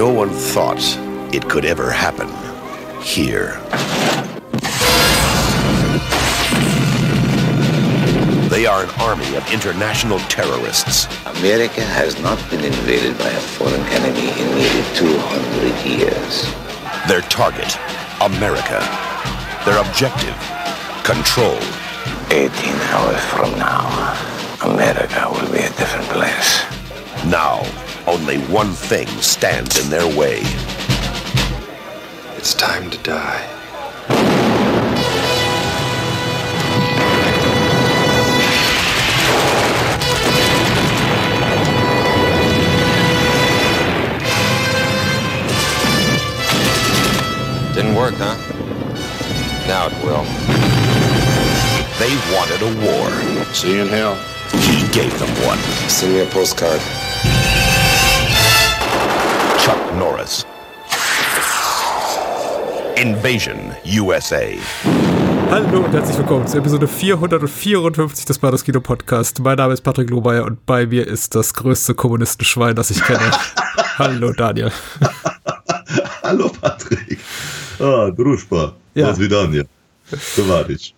No one thought it could ever happen here. They are an army of international terrorists. America has not been invaded by a foreign enemy in nearly 200 years. Their target, America. Their objective, control. 18 hours from now, America will be a different place. Now, only one thing stands in their way. It's time to die. Didn't work, huh? Now it will. They wanted a war. See you in hell. He gave them one. Send me a postcard. Norris. Invasion USA. Hallo und herzlich willkommen zu Episode 454 des Bados Kino Podcast. Mein Name ist Patrick Lohmeier und bei mir ist das größte Kommunistenschwein, das ich kenne. Hallo Daniel. Hallo Patrick. Ah, Druschba. Ja. Was wieder an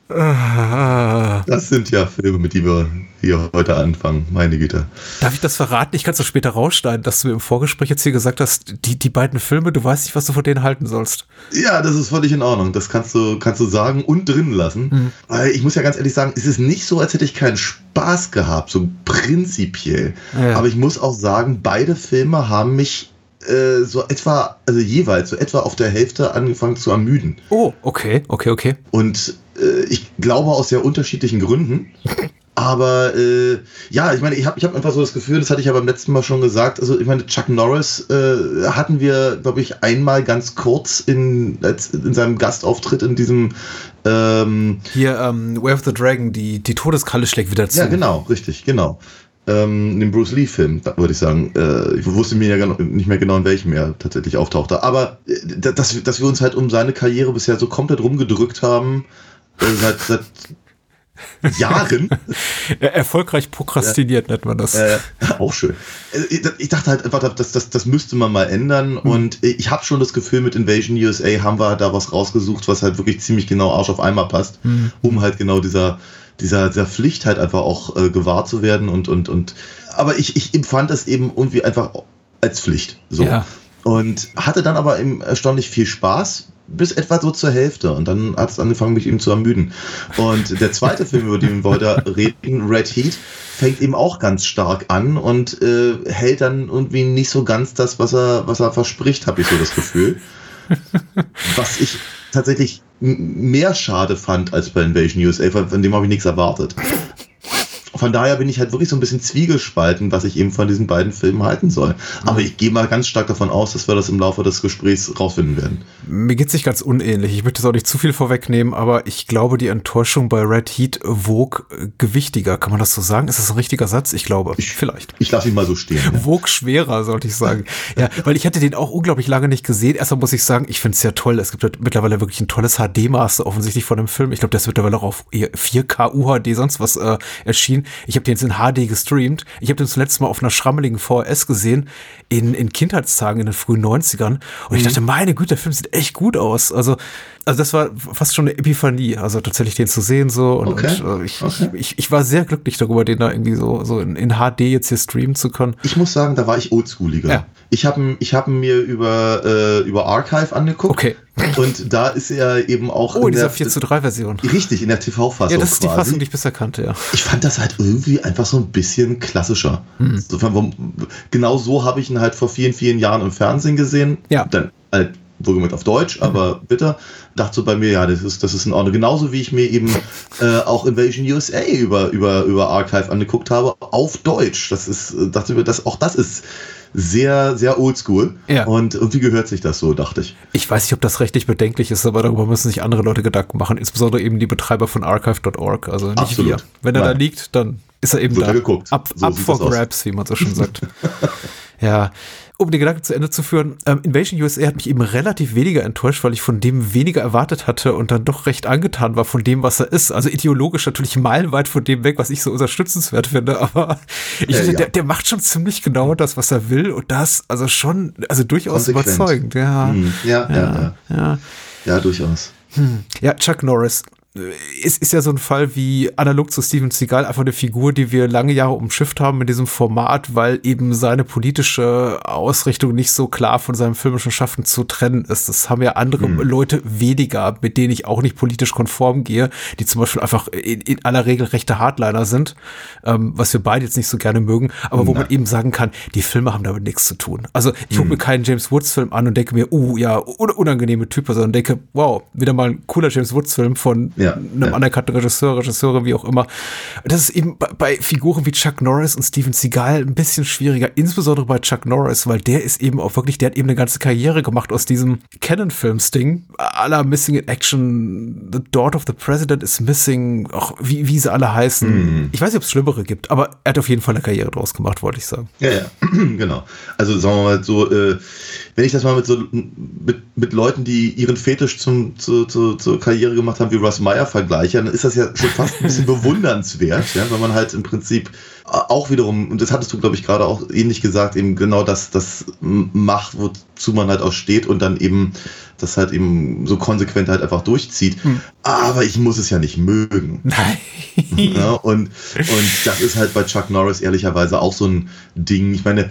Ah, Das sind ja Filme, mit denen wir hier heute anfangen. Meine Güte. darf ich das verraten? Ich kann es so später rausschneiden, dass du mir im Vorgespräch jetzt hier gesagt hast, die, die beiden Filme, du weißt nicht, was du von denen halten sollst. Ja, das ist völlig in Ordnung. Das kannst du, kannst du sagen und drin lassen. Weil ich muss ja ganz ehrlich sagen, es ist nicht so, als hätte ich keinen Spaß gehabt, so prinzipiell. Ja. Aber ich muss auch sagen, beide Filme haben mich äh, so etwa, also jeweils so etwa auf der Hälfte angefangen zu ermüden. Oh, okay, okay, okay. Und äh, ich glaube aus sehr unterschiedlichen Gründen. Aber äh, ja, ich meine, ich habe ich hab einfach so das Gefühl, das hatte ich ja beim letzten Mal schon gesagt, also ich meine, Chuck Norris äh, hatten wir, glaube ich, einmal ganz kurz in, in seinem Gastauftritt in diesem ähm, Hier, ähm, Way of the Dragon, die, die Todeskralle schlägt wieder zu. Ja, genau, richtig, genau. Ähm, dem Bruce Lee-Film, würde ich sagen. Äh, ich wusste mir ja nicht mehr genau, in welchem er tatsächlich auftauchte. Aber äh, dass, dass wir uns halt um seine Karriere bisher so komplett rumgedrückt haben, äh, seit, seit Jahren. Er- Erfolgreich prokrastiniert nennt man das. Äh, auch schön. Äh, Ich dachte halt einfach, das, das, das müsste man mal ändern. Und ich habe schon das Gefühl, mit Invasion USA haben wir da was rausgesucht, was halt wirklich ziemlich genau Arsch auf einmal passt, um halt genau dieser, dieser, dieser Pflicht halt einfach auch äh, gewahr zu werden. Und, und, und aber ich, ich empfand es eben irgendwie einfach als Pflicht. So. Ja. Und hatte dann aber eben erstaunlich viel Spaß. Bis etwa so zur Hälfte. Und dann hat es angefangen, mich eben zu ermüden. Und der zweite Film, über den wir heute reden, Red Heat, fängt eben auch ganz stark an und äh, hält dann irgendwie nicht so ganz das, was er, was er verspricht, habe ich so das Gefühl. was ich tatsächlich mehr schade fand als bei Invasion USA, von dem habe ich nichts erwartet. Von daher bin ich halt wirklich so ein bisschen zwiegespalten, was ich eben von diesen beiden Filmen halten soll. Aber ich gehe mal ganz stark davon aus, dass wir das im Laufe des Gesprächs rausfinden werden. Mir geht's nicht ganz unähnlich. Ich möchte es auch nicht zu viel vorwegnehmen, aber ich glaube, die Enttäuschung bei Red Heat wog gewichtiger. Kann man das so sagen? Ist das ein richtiger Satz? Ich glaube. Vielleicht. Ich lasse ihn mal so stehen. Ja. Wog schwerer, sollte ich sagen. Ja, weil ich hatte den auch unglaublich lange nicht gesehen. Erstmal muss ich sagen, ich finde es ja toll. Es gibt halt mittlerweile wirklich ein tolles HD-Master offensichtlich von dem Film. Ich glaube, der ist mittlerweile auch auf 4K UHD sonst was äh, erschienen. Ich habe den jetzt in HD gestreamt. Ich habe den zuletzt mal auf einer schrammeligen VHS gesehen, in, in Kindheitstagen in den frühen 90ern. Und ich dachte, meine Güte, der Film sieht echt gut aus. Also, also das war fast schon eine Epiphanie, also tatsächlich den zu sehen so. Und, Okay. und äh, ich, Okay. ich, ich, war sehr glücklich darüber, den da irgendwie so, so in, in HD jetzt hier streamen zu können. Ich muss sagen, da war ich oldschooliger. Ja. Ich habe ich hab ihn mir über, äh, über Archive angeguckt. Okay. Und da ist er eben auch Oh, in dieser der, 4 zu 3 Version. Richtig, in der TV-Fassung. Ja, das ist die quasi. Fassung, die ich bisher kannte, ja. Ich fand das halt irgendwie einfach so ein bisschen klassischer. Hm. Warum- Genau so habe ich ihn halt vor vielen, vielen Jahren im Fernsehen gesehen. Ja. Dann halt wohlgemerkt auf Deutsch, aber bitte. Dachte so bei mir, ja, das ist, das ist in Ordnung. Genauso wie ich mir eben äh, auch Invasion USA über, über, über Archive angeguckt habe, auf Deutsch. Das ist, äh, dachte mir, das, auch das ist sehr, sehr oldschool. Ja. Und irgendwie gehört sich das so, dachte ich. Ich weiß nicht, ob das rechtlich bedenklich ist, aber darüber müssen sich andere Leute Gedanken machen, insbesondere eben die Betreiber von archive.org, also nicht Absolut. wir. Wenn er Nein. da liegt, dann ist er eben Wird da. er geguckt. Up, So up for das aus. grabs, wie man so schön sagt. ja. Um den Gedanken zu Ende zu führen, ähm, Invasion USA hat mich eben relativ weniger enttäuscht, weil ich von dem weniger erwartet hatte und dann doch recht angetan war von dem, was er ist. Also ideologisch natürlich meilenweit von dem weg, was ich so unterstützenswert finde, aber ich Äh, ja. der, der macht schon ziemlich genau das, was er will und das also schon, also durchaus Konsequent. überzeugend. Ja, Hm, ja, ja, ja, ja. ja, durchaus. Ja, Chuck Norris äh, ist, ja so ein Fall wie analog zu Steven Seagal, einfach eine Figur, die wir lange Jahre umschifft haben in diesem Format, weil eben seine politische Ausrichtung nicht so klar von seinem filmischen Schaffen zu trennen ist. Das haben ja andere Leute weniger, mit denen ich auch nicht politisch konform gehe, die zum Beispiel einfach in, in aller Regel rechte Hardliner sind, ähm, was wir beide jetzt nicht so gerne mögen, aber wo man eben sagen kann, die Filme haben damit nichts zu tun. Also ich gucke mir keinen James Woods Film an und denke mir, uh, ja, un unangenehme Type, sondern denke, wow, wieder mal ein cooler James Woods Film von Ja, einem ja. anerkannten Regisseur, Regisseurin, wie auch immer. Das ist eben bei, bei Figuren wie Chuck Norris und Steven Seagal ein bisschen schwieriger, insbesondere bei Chuck Norris, weil der ist eben auch wirklich, der hat eben eine ganze Karriere gemacht aus diesem Canon-Films-Ding, aller Missing in Action, The Daughter of the President is Missing, auch wie, wie sie alle heißen. Mhm. Ich weiß nicht, ob es schlimmere gibt, aber er hat auf jeden Fall eine Karriere draus gemacht, wollte ich sagen. Ja, ja, genau. Also sagen wir mal so, äh, wenn ich das mal mit so mit, mit Leuten, die ihren Fetisch zum, zu, zu, zur Karriere gemacht haben, wie Russ Meyer vergleiche, dann ist das ja schon fast ein bisschen bewundernswert, ja, weil man halt im Prinzip auch wiederum, und das hattest du, glaube ich, gerade auch ähnlich gesagt, eben genau das, das macht, wozu man halt auch steht und dann eben das halt eben so konsequent halt einfach durchzieht. Aber ich muss es ja nicht mögen. Nein. Ja, und, und das ist halt bei Chuck Norris ehrlicherweise auch so ein Ding. Ich meine,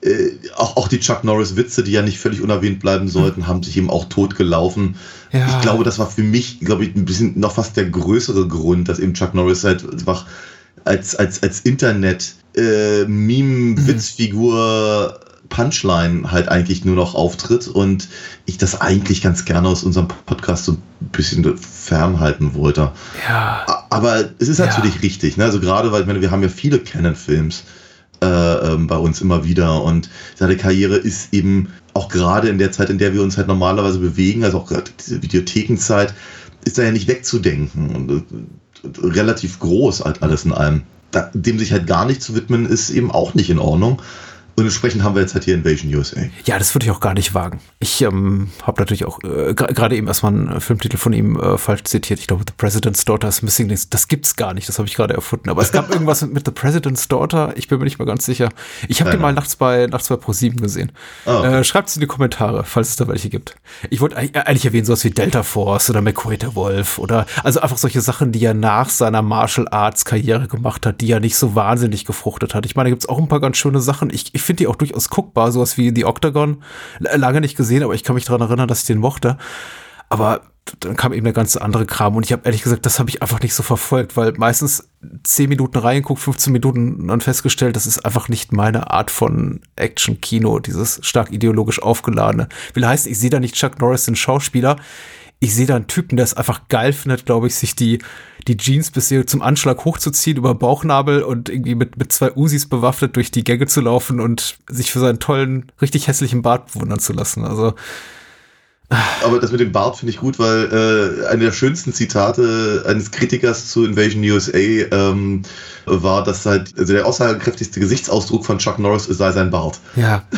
äh, auch, auch die Chuck Norris-Witze, die ja nicht völlig unerwähnt bleiben sollten, haben sich eben auch totgelaufen. Ja. Ich glaube, das war für mich, glaube ich, ein bisschen noch fast der größere Grund, dass eben Chuck Norris halt einfach als, als, als Internet äh, Punchline halt eigentlich nur noch auftritt und ich das eigentlich ganz gerne aus unserem Podcast so ein bisschen fernhalten wollte. Ja. Aber es ist Ja. natürlich richtig, ne? Also gerade, weil ich meine, wir haben ja viele Canon-Films äh, ähm, bei uns immer wieder und seine Karriere ist eben auch gerade in der Zeit, in der wir uns halt normalerweise bewegen, also auch gerade diese Videothekenzeit, ist da ja nicht wegzudenken und, äh, relativ groß halt alles in allem. Da, dem sich halt gar nicht zu widmen, ist eben auch nicht in Ordnung. Und entsprechend haben wir jetzt halt hier Invasion USA. Ja, das würde ich auch gar nicht wagen. Ich ähm, habe natürlich auch äh, gerade eben erstmal einen äh, Filmtitel von ihm äh, falsch zitiert. Ich glaube, The President's Daughter is Missing. Das, das gibt's gar nicht. Das habe ich gerade erfunden. Aber es gab irgendwas mit The President's Daughter. Ich bin mir nicht mehr ganz sicher. Ich habe den mal nachts bei nachts bei Pro7 gesehen. Ah, okay. äh, Schreibt es in die Kommentare, falls es da welche gibt. Ich wollte eigentlich, eigentlich erwähnen sowas wie Delta Force oder McCoy der Wolf oder also einfach solche Sachen, die er nach seiner Martial Arts Karriere gemacht hat, die ja nicht so wahnsinnig gefruchtet hat. Ich meine, da gibt's auch ein paar ganz schöne Sachen. Ich, ich finde die auch durchaus guckbar, sowas wie The Octagon. L- Lange nicht gesehen, aber ich kann mich daran erinnern, dass ich den mochte. Aber dann kam eben der ganze andere Kram und ich habe ehrlich gesagt, das habe ich einfach nicht so verfolgt, weil meistens 10 Minuten reingeguckt, 15 Minuten dann festgestellt, das ist einfach nicht meine Art von Action-Kino, dieses stark ideologisch aufgeladene. Will heißen, ich sehe da nicht Chuck Norris, den Schauspieler, ich sehe da einen Typen, der es einfach geil findet, glaube ich, sich die, die Jeans bis hier zum Anschlag hochzuziehen über Bauchnabel und irgendwie mit, mit zwei Usis bewaffnet durch die Gänge zu laufen und sich für seinen tollen, richtig hässlichen Bart bewundern zu lassen. Also, Aber das mit dem Bart finde ich gut, weil äh, eine der schönsten Zitate eines Kritikers zu Invasion USA ähm, war, dass halt also der aussagekräftigste Gesichtsausdruck von Chuck Norris sei sein Bart. ja.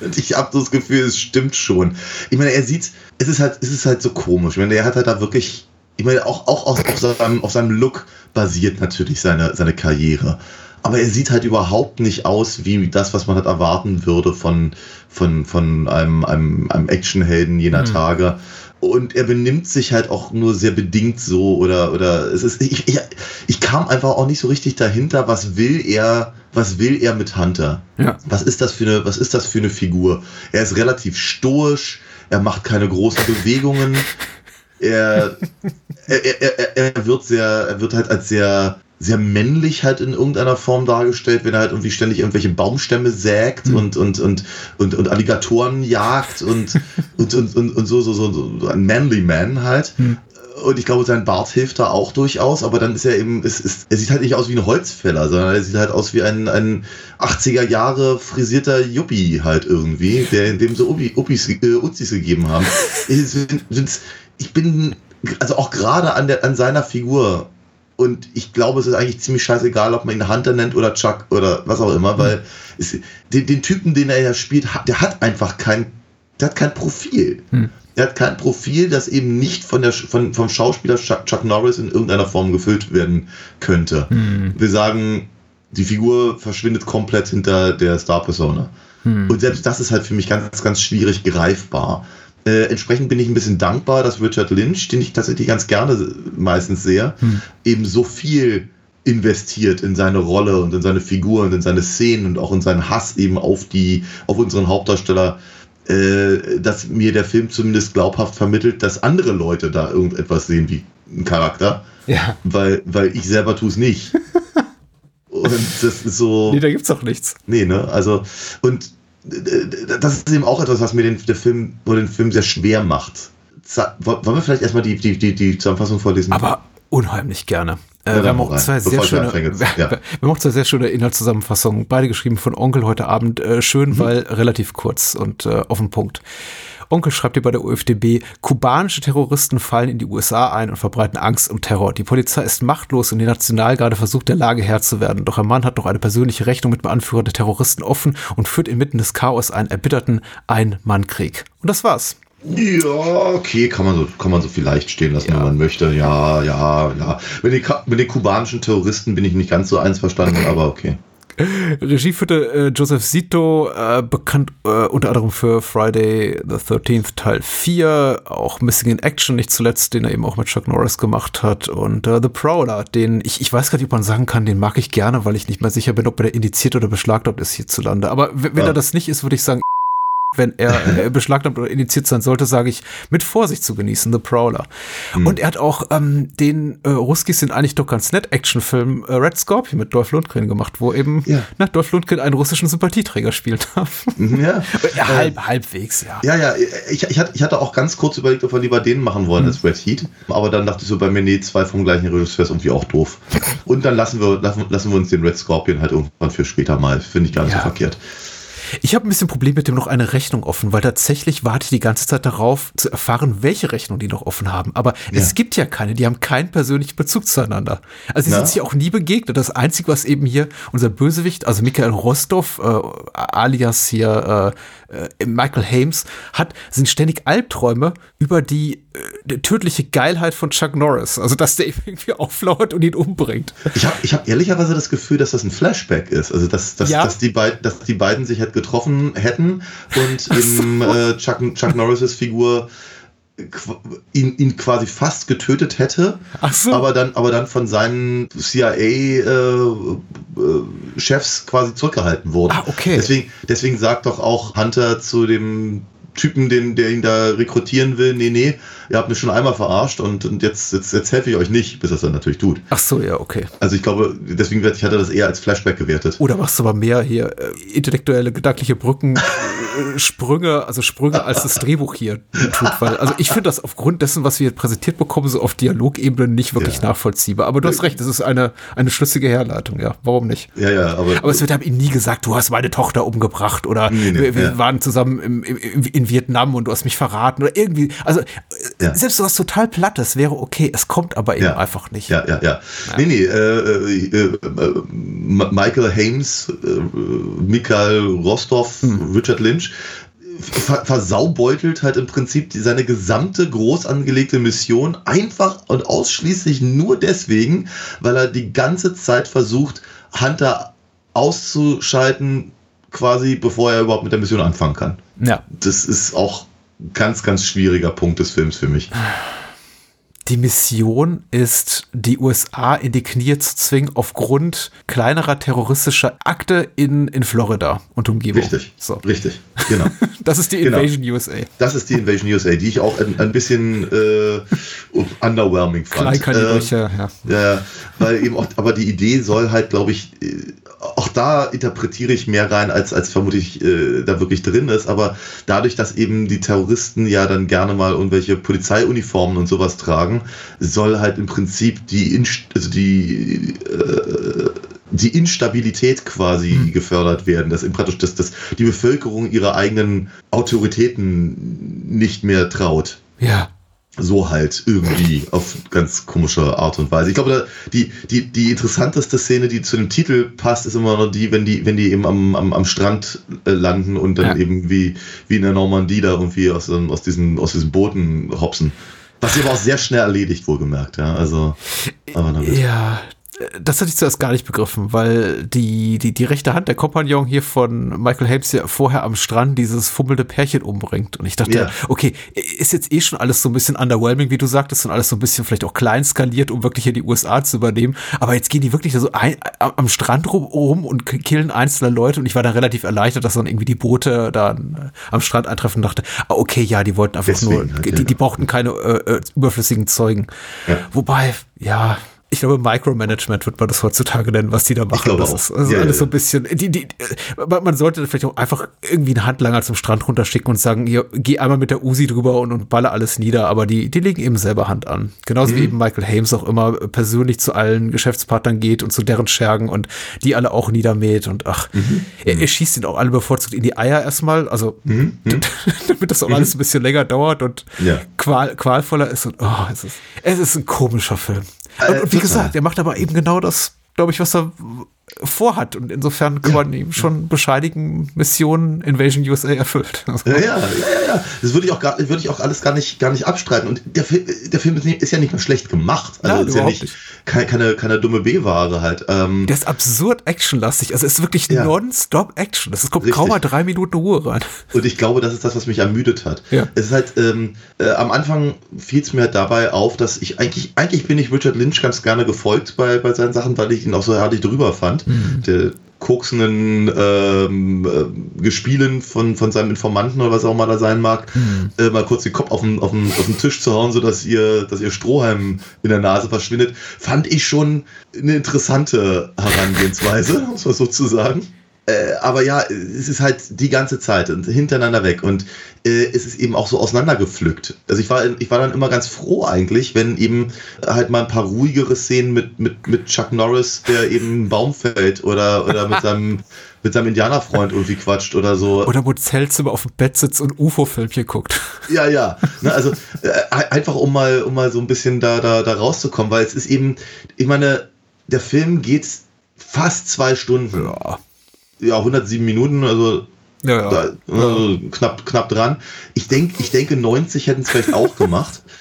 Und ich habe das Gefühl, es stimmt schon. Ich meine, er sieht, es ist halt, es ist halt so komisch. Ich meine, er hat halt da wirklich, ich meine, auch, auch auf, auf, seinem, auf seinem Look basiert natürlich seine, seine Karriere. Aber er sieht halt überhaupt nicht aus wie das, was man halt erwarten würde von, von, von einem, einem, einem Actionhelden jener Tage. Und er benimmt sich halt auch nur sehr bedingt so oder, oder es ist, ich, ich, ich kam einfach auch nicht so richtig dahinter, was will er, was will er mit Hunter? Ja. Was ist das für eine, was ist das für eine Figur? Er ist relativ stoisch, er macht keine großen Bewegungen, er, er, er, er, wird sehr, er wird halt als sehr, sehr männlich halt in irgendeiner Form dargestellt, wenn er halt irgendwie ständig irgendwelche Baumstämme sägt und, und, und, und, und Alligatoren jagt und, und, und, und, und so, so, so, so ein manly man halt. Und ich glaube, sein Bart hilft da auch durchaus, aber dann ist er eben, es ist, er sieht halt nicht aus wie ein Holzfäller, sondern er sieht halt aus wie ein, ein 80er Jahre frisierter Yuppie halt irgendwie, der dem so Uppi, Uppis, äh, Uzis gegeben haben. Ich, find's- ich bin, also auch gerade an, der, an seiner Figur und ich glaube, es ist eigentlich ziemlich scheißegal, ob man ihn Hunter nennt oder Chuck oder was auch immer, weil es, den, den Typen, den er ja spielt, der hat einfach kein, der hat kein Profil. Er hat kein Profil, das eben nicht von der, von, vom Schauspieler Chuck, Chuck Norris in irgendeiner Form gefüllt werden könnte. Wir sagen, die Figur verschwindet komplett hinter der Star-Persona. Und selbst das ist halt für mich ganz, ganz schwierig greifbar. Äh, entsprechend bin ich ein bisschen dankbar, dass Richard Lynch, den ich tatsächlich ganz gerne meistens sehe, eben so viel investiert in seine Rolle und in seine Figur und in seine Szenen und auch in seinen Hass eben auf die, auf unseren Hauptdarsteller, äh, dass mir der Film zumindest glaubhaft vermittelt, dass andere Leute da irgendetwas sehen wie ein Charakter. Ja. Weil, weil ich selber tue es nicht. und das ist so. Nee, da gibt's auch nichts. Nee, ne? Also, und das ist eben auch etwas, was mir den, der Film, oder den Film sehr schwer macht. Wollen wir vielleicht erstmal die, die, die, die Zusammenfassung vorlesen? Aber unheimlich gerne. Äh, Ja, wir, haben auch zwei sehr schöne, Ja. wir haben auch zwei sehr schöne Inhaltszusammenfassungen, beide geschrieben von Onkel heute Abend. Äh, schön, Mhm. weil relativ kurz und äh, auf den Punkt. Onkel schreibt hier bei der UFDB, kubanische Terroristen fallen in die USA ein und verbreiten Angst und Terror. Die Polizei ist machtlos und die Nationalgarde versucht der Lage Herr zu werden. Doch ein Mann hat noch eine persönliche Rechnung mit dem Anführer der Terroristen offen und führt inmitten des Chaos einen erbitterten Ein-Mann-Krieg. Und das war's. Ja, okay, kann man so, kann man so vielleicht stehen lassen, wenn man möchte. Ja, ja, ja. Mit den, mit den kubanischen Terroristen bin ich nicht ganz so eins verstanden, aber okay. Regie führte äh, Joseph Zito, äh, bekannt äh, unter anderem für Friday the 13th Teil 4, auch Missing in Action nicht zuletzt, den er eben auch mit Chuck Norris gemacht hat und äh, The Prowler, den ich, ich weiß gar nicht, ob man sagen kann, den mag ich gerne, weil ich nicht mehr sicher bin, ob er indiziert oder beschlagnahmt ist hierzulande. Aber wenn Ja. er das nicht ist, würde ich sagen, wenn er äh, beschlagnahmt oder indiziert sein sollte, sage ich, mit Vorsicht zu genießen, The Prowler. Und er hat auch ähm, den äh, Ruskis sind eigentlich doch ganz nett Actionfilm äh, Red Scorpion mit Dolph Lundgren gemacht, wo eben Ja. na, Dolph Lundgren einen russischen Sympathieträger spielt darf. Ja. ja, halb, halbwegs, ja. Ja, ja, ich, ich, hatte, ich hatte auch ganz kurz überlegt, ob wir lieber den machen wollen als Red Heat. Aber dann dachte ich so bei mir, nee, zwei vom gleichen Regisseur ist irgendwie auch doof. Und dann lassen wir, lassen, lassen wir uns den Red Scorpion halt irgendwann für später mal. Finde ich gar nicht Ja. so verkehrt. Ich habe ein bisschen Problem mit dem noch eine Rechnung offen, weil tatsächlich warte ich die ganze Zeit darauf zu erfahren, welche Rechnung die noch offen haben. Aber es gibt ja keine, die haben keinen persönlichen Bezug zueinander. Also die Ja. sind sich auch nie begegnet. Das Einzige, was eben hier unser Bösewicht, also Michael Rostov, äh, alias hier äh, Michael Hames, hat, sind ständig Albträume über die, äh, die tödliche Geilheit von Chuck Norris. Also dass der irgendwie auflauert und ihn umbringt. Ich habe ich hab ehrlicherweise das Gefühl, dass das ein Flashback ist. Also, dass, dass, Ja. dass, die, beid, dass die beiden sich halt getroffen hätten und im äh, Chuck, Chuck Norris' Figur ihn, ihn quasi fast getötet hätte, Ach so. aber dann, aber dann von seinen CIA-Chefs äh, quasi zurückgehalten wurde. Ah, okay. Deswegen, deswegen sagt doch auch Hunter zu dem Typen, den, der ihn da rekrutieren will, nee, nee, ihr habt mich schon einmal verarscht und, und jetzt, jetzt, jetzt helfe ich euch nicht, bis er es dann natürlich tut. Ach so, ja, okay. Also ich glaube, deswegen ich hatte das eher als Flashback gewertet. Oder machst du aber mehr hier äh, intellektuelle, gedankliche Brücken, äh, Sprünge, also Sprünge als das Drehbuch hier tut. Weil, also ich finde das aufgrund dessen, was wir präsentiert bekommen, so auf Dialogebene nicht wirklich Ja. nachvollziehbar. Aber du hast recht, es ist eine, eine schlüssige Herleitung, ja. Warum nicht? Ja, ja, aber, Aber es wird ihm nie gesagt, du hast meine Tochter umgebracht oder Nee, nee, wir, wir ja. waren zusammen im, im, im, in Vietnam und du hast mich verraten oder irgendwie. Also äh, Ja. selbst sowas total Plattes wäre okay. Es kommt aber eben Ja. einfach nicht. ja, ja, ja. Nee, nee, äh, äh, äh, äh, Michael Hames, äh, Mikhail Rostov, Hm. Richard Lynch ver versaubeutelt halt im Prinzip seine gesamte groß angelegte Mission einfach und ausschließlich nur deswegen, weil er die ganze Zeit versucht, Hunter auszuschalten, quasi bevor er überhaupt mit der Mission anfangen kann. Ja. Das ist auch ein ganz, ganz schwieriger Punkt des Films für mich. Die Mission ist, die USA in die Knie zu zwingen aufgrund kleinerer terroristischer Akte in, in Florida und Umgebung. Richtig. So. Richtig. Genau. Das ist die Genau. Invasion USA. Das ist die Invasion USA, die ich auch ein, ein bisschen äh, underwhelming fand. Kleinkalibrige, ja. Ähm, ja, weil eben auch, aber die Idee soll halt, glaube ich, äh, auch da interpretiere ich mehr rein, als, als vermutlich äh, da wirklich drin ist. Aber dadurch, dass eben die Terroristen ja dann gerne mal irgendwelche Polizeiuniformen und sowas tragen, soll halt im Prinzip die, Inst also die, äh, die Instabilität quasi Hm. gefördert werden, dass praktisch dass, dass die Bevölkerung ihre eigenen Autoritäten nicht mehr traut. Ja. So halt irgendwie auf ganz komische Art und Weise. Ich glaube, die, die, die interessanteste Szene, die zu dem Titel passt, ist immer noch die, wenn die, wenn die eben am, am, am Strand äh, landen und dann Ja. eben wie, wie in der Normandie da irgendwie aus, dem- aus, diesen, aus diesen Booten hopsen. Was sie aber auch sehr schnell erledigt, wohlgemerkt, ja. Also, aber na gut. Ja, das hatte ich zuerst gar nicht begriffen, weil die, die, die rechte Hand der Kompagnon hier von Michael Hames ja vorher am Strand dieses fummelnde Pärchen umbringt. Und ich dachte, Ja. okay, ist jetzt eh schon alles so ein bisschen underwhelming, wie du sagtest, und alles so ein bisschen vielleicht auch klein skaliert, um wirklich hier die USA zu übernehmen. Aber jetzt gehen die wirklich so ein, am Strand rum, rum und killen einzelne Leute. Und ich war dann relativ erleichtert, dass dann irgendwie die Boote dann äh, am Strand eintreffen und dachte, ah, okay, ja, die wollten einfach Deswegen nur, halt, die, die brauchten keine äh, äh, überflüssigen Zeugen. Ja. Wobei, ja, ich glaube, Micromanagement wird man das heutzutage nennen, was die da machen. glaube das auch. ist also Ja, alles ja, so ein bisschen. Die, die, man sollte vielleicht auch einfach irgendwie einen Handlanger zum Strand runterschicken und sagen, hier, geh einmal mit der Uzi drüber und, und baller alles nieder. Aber die, die legen eben selber Hand an. Genauso Mhm. wie eben Michael Hames auch immer persönlich zu allen Geschäftspartnern geht und zu deren Schergen und die alle auch niedermäht. Und ach, Mhm. er, er schießt ihn auch alle bevorzugt in die Eier erstmal. Also, Mhm. damit das auch alles ein bisschen länger dauert und Ja. qual, qualvoller ist. Und, oh, es ist, es ist ein komischer Film. Und, Äh, und wie total. gesagt, er macht aber eben genau das, glaube ich, was er vorhat. Und insofern kann man ihm schon bescheidigen, Mission Invasion USA erfüllt. Ja, ja, ja. Das würde ich auch gar, würde ich auch alles gar nicht, gar nicht abstreiten. Und der, Film- der Film ist, ja nicht mal schlecht gemacht. Also Nein, ist ja nicht, nicht. Keine, keine, keine dumme B-Ware halt. Ähm, Der ist absurd actionlastig. Also es ist wirklich Ja. non-stop Action. Es kommt Richtig. kaum mal drei Minuten Ruhe rein. Und ich glaube, das ist das, was mich ermüdet hat. Ja. Es ist halt, ähm, äh, am Anfang fiel es mir halt dabei auf, dass ich eigentlich, eigentlich bin ich Richard Lynch ganz gerne gefolgt bei, bei seinen Sachen, weil ich ihn auch so herrlich drüber fand. Mhm. Der koksenden ähm, äh, Gespielen von, von seinem Informanten oder was auch immer da sein mag, Mhm. äh, mal kurz den Kopf auf den, auf, den, auf den Tisch zu hauen, sodass ihr, dass ihr Strohhalm in der Nase verschwindet, fand ich schon eine interessante Herangehensweise, muss man so zu sagen. Äh, aber ja, es ist halt die ganze Zeit und hintereinander weg und äh, es ist eben auch so auseinandergepflückt. Also ich war, ich war dann immer ganz froh eigentlich, wenn eben halt mal ein paar ruhigere Szenen mit, mit, mit Chuck Norris, der eben einen Baum fällt oder, oder mit seinem, mit seinem Indianerfreund irgendwie quatscht oder so. Oder wo Zeltzimmer auf dem Bett sitzt und UFO-Filmchen guckt. Ja, ja. Ne, also äh, einfach um mal, um mal so ein bisschen da, da, da rauszukommen, weil es ist eben, ich meine, der Film geht fast zwei Stunden. Ja. Ja, 107 Minuten, also Ja, da, ja. also knapp, knapp dran. Ich denke, ich denke, 90 hätten es vielleicht auch gemacht.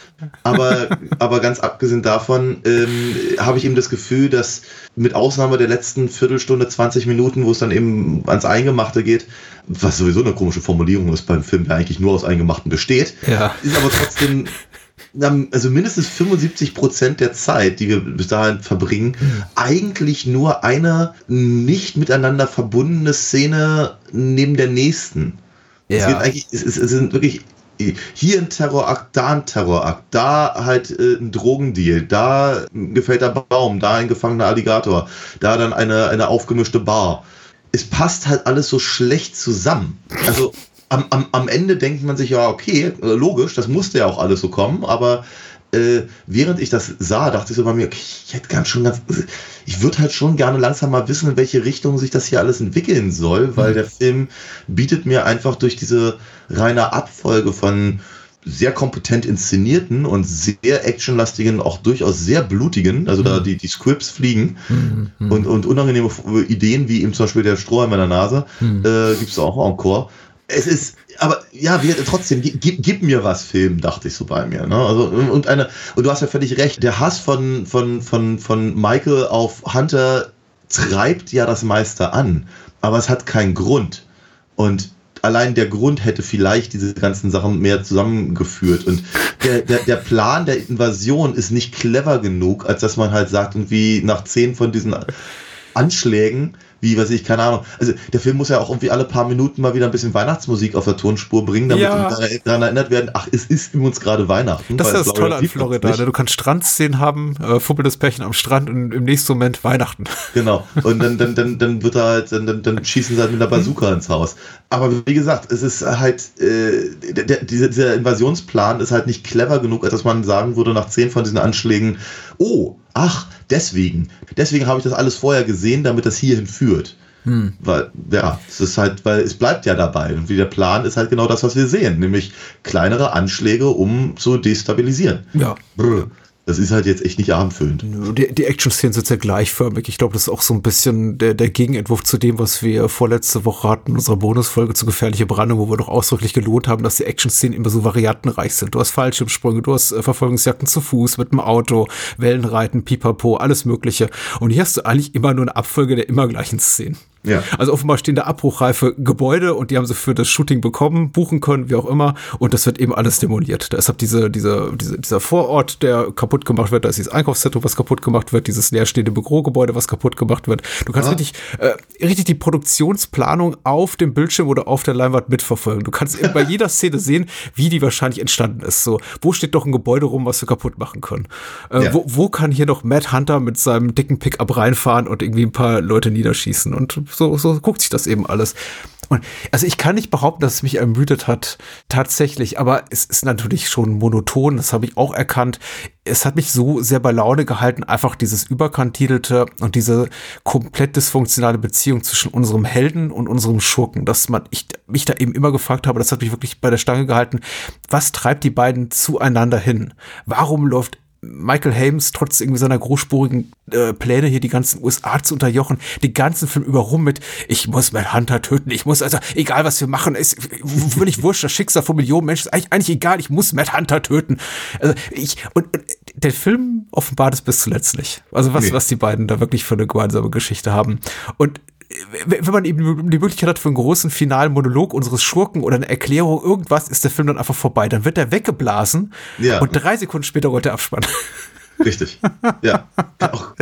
Aber, aber ganz abgesehen davon ähm, habe ich eben das Gefühl, dass mit Ausnahme der letzten Viertelstunde, 20 Minuten, wo es dann eben ans Eingemachte geht, was sowieso eine komische Formulierung ist beim Film, der eigentlich nur aus Eingemachten besteht, Ja. ist aber trotzdem, also mindestens 75 Prozent der Zeit, die wir bis dahin verbringen, eigentlich nur eine nicht miteinander verbundene Szene neben der nächsten. Es, Ja. geht eigentlich, es, es, es sind wirklich hier ein Terrorakt, da ein Terrorakt, da halt äh, ein Drogendeal, da ein gefällter Baum, da ein gefangener Alligator, da dann eine, eine aufgemischte Bar. Es passt halt alles so schlecht zusammen. Also am, am, am Ende denkt man sich ja, okay, äh, logisch, das musste ja auch alles so kommen, aber äh, während ich das sah, dachte ich so bei mir, okay, ich hätte ganz schon ganz, ich würde halt schon gerne langsam mal wissen, in welche Richtung sich das hier alles entwickeln soll, weil der Film bietet mir einfach durch diese reine Abfolge von sehr kompetent inszenierten und sehr actionlastigen, auch durchaus sehr blutigen, also da die, die Scripts fliegen und, und unangenehme Ideen, wie eben zum Beispiel der Strohhalm in der Nase, äh, gibt es auch encore. Es ist, aber ja, wir, trotzdem, gib, gib, mir was Film, dachte ich so bei mir. Ne? Also, und, eine, und du hast ja völlig recht, der Hass von, von, von, von Michael auf Hunter treibt ja das meiste an, aber es hat keinen Grund. Und allein der Grund hätte vielleicht diese ganzen Sachen mehr zusammengeführt. Und der, der, der Plan der Invasion ist nicht clever genug, als dass man halt sagt, irgendwie nach zehn von diesen Anschlägen wie, weiß ich, keine Ahnung. Also der Film muss ja auch irgendwie alle paar Minuten mal wieder ein bisschen Weihnachtsmusik auf der Tonspur bringen, damit Ja. daran erinnert werden, ach, es ist übrigens gerade Weihnachten. Das ist das Tolle an Florida. Ne? Du kannst Strandszenen haben, äh, fuppelndes Pärchen am Strand und im nächsten Moment Weihnachten. Genau. Und dann, dann, dann, dann wird er halt, dann, dann, dann schießen sie halt mit einer Bazooka ins Haus. Aber wie gesagt, es ist halt, äh, der, der, dieser, dieser Invasionsplan ist halt nicht clever genug, als dass man sagen würde, nach zehn von diesen Anschlägen, oh, ach, deswegen. Deswegen habe ich das alles vorher gesehen, damit das hierhin führt. Weil, ja, es ist halt, weil es bleibt ja dabei. Und wie der Plan ist halt genau das, was wir sehen, nämlich kleinere Anschläge, um zu destabilisieren. Ja. Brr. Das ist halt jetzt echt nicht abendfüllend. Die, die Action-Szenen sind sehr gleichförmig. Ich glaube, das ist auch so ein bisschen der, der Gegenentwurf zu dem, was wir vorletzte Woche hatten in unserer Bonusfolge zu gefährliche Brandung, wo wir doch ausdrücklich gelohnt haben, dass die Action-Szenen immer so variantenreich sind. Du hast Fallschirmsprünge, du hast äh, Verfolgungsjagden zu Fuß, mit dem Auto, Wellenreiten, Pipapo, alles Mögliche. Und hier hast du eigentlich immer nur eine Abfolge der immer gleichen Szenen. Ja. Also offenbar stehen da abbruchreife Gebäude und die haben sie für das Shooting bekommen, buchen können, wie auch immer. Und das wird eben alles demoliert. Da ist halt diese, diese, diese, dieser Vorort, der kaputt gemacht wird. Da ist dieses Einkaufszentrum, was kaputt gemacht wird, dieses leerstehende Bürogebäude, was kaputt gemacht wird. Du kannst richtig, äh, richtig die Produktionsplanung auf dem Bildschirm oder auf der Leinwand mitverfolgen. Du kannst bei jeder Szene sehen, wie die wahrscheinlich entstanden ist. So, wo steht doch ein Gebäude rum, was wir kaputt machen können? Äh, Ja. wo, wo kann hier noch Matt Hunter mit seinem dicken Pickup reinfahren und irgendwie ein paar Leute niederschießen? Und so, so guckt sich das eben alles. Und also ich kann nicht behaupten, dass es mich ermüdet hat, tatsächlich, aber es ist natürlich schon monoton, das habe ich auch erkannt. Es hat mich so sehr bei Laune gehalten, einfach dieses überkantidelte und diese komplett dysfunktionale Beziehung zwischen unserem Helden und unserem Schurken, dass man ich mich da eben immer gefragt habe, das hat mich wirklich bei der Stange gehalten, was treibt die beiden zueinander hin? Warum läuft Michael Hames trotz irgendwie seiner großspurigen äh, Pläne hier die ganzen USA zu unterjochen, den ganzen Film über rum mit, ich muss Matt Hunter töten, ich muss, also egal was wir machen, ist völlig wurscht, das Schicksal von Millionen Menschen ist eigentlich, eigentlich egal, ich muss Matt Hunter töten. Also ich, und, und der Film offenbart es bis zuletzt nicht. Also was, Nee. was die beiden da wirklich für eine gemeinsame Geschichte haben. Und wenn man eben die Möglichkeit hat für einen großen finalen Monolog unseres Schurken oder eine Erklärung, irgendwas, ist der Film dann einfach vorbei. Dann wird er weggeblasen Ja. und drei Sekunden später rollt der Abspann. Richtig. Ja. Auch,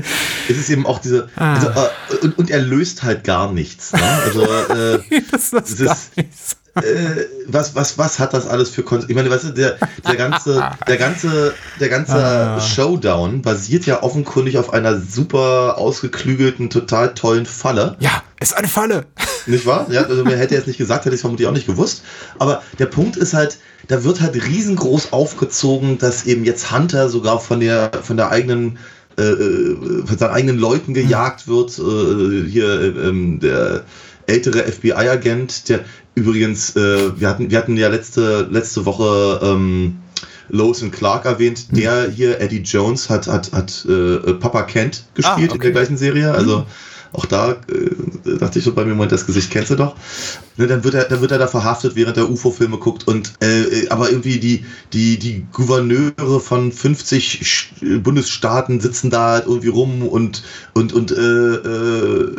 es ist eben auch diese. Ah. Also, äh, und, und er löst halt gar nichts. Ne? Also, äh, das gar ist- nichts. Äh, was, was, was hat das alles für Kon Ich meine, weißt du, der, der ganze, der ganze, der ganze Ah. Showdown basiert ja offenkundig auf einer super ausgeklügelten, total tollen Falle. Ja, ist eine Falle. Nicht wahr? Ja, also wer hätte jetzt nicht gesagt, hätte ich es vermutlich auch nicht gewusst. Aber der Punkt ist halt, da wird halt riesengroß aufgezogen, dass eben jetzt Hunter sogar von der, von der eigenen, äh, äh, von seinen eigenen Leuten gejagt wird. Äh, hier äh, ähm, der ältere FBI-Agent, der übrigens, äh, wir hatten, wir hatten ja letzte, letzte Woche ähm, Lois und Clark erwähnt, der hier, Eddie Jones, hat, hat, hat äh, Papa Kent gespielt Ah, in der okay. gleichen Serie. Also auch da äh, dachte ich so bei mir, Moment, das Gesicht kennst du doch. Ne, dann, wird er, dann wird er da verhaftet, während er UFO-Filme guckt und äh, äh, aber irgendwie die, die, die Gouverneure von 50 Sch- Bundesstaaten sitzen da irgendwie rum und, und, und äh, äh,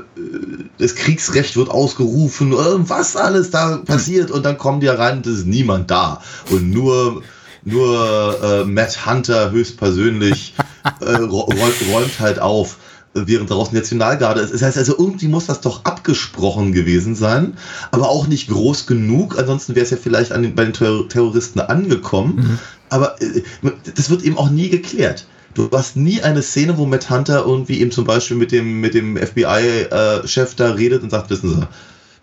das Kriegsrecht wird ausgerufen, was alles da passiert und dann kommen die rein und es ist niemand da. Und nur nur äh, Matt Hunter höchstpersönlich äh, räumt, halt auf, während draußen die Nationalgarde ist. Das heißt also, irgendwie muss das doch abgesprochen gewesen sein, aber auch nicht groß genug. Ansonsten wäre es ja vielleicht an den, bei den Terror- Terroristen angekommen. Aber äh, das wird eben auch nie geklärt. Du hast nie eine Szene, wo Matt Hunter irgendwie eben zum Beispiel mit dem, mit dem FBI-Chef da redet und sagt, wissen Sie,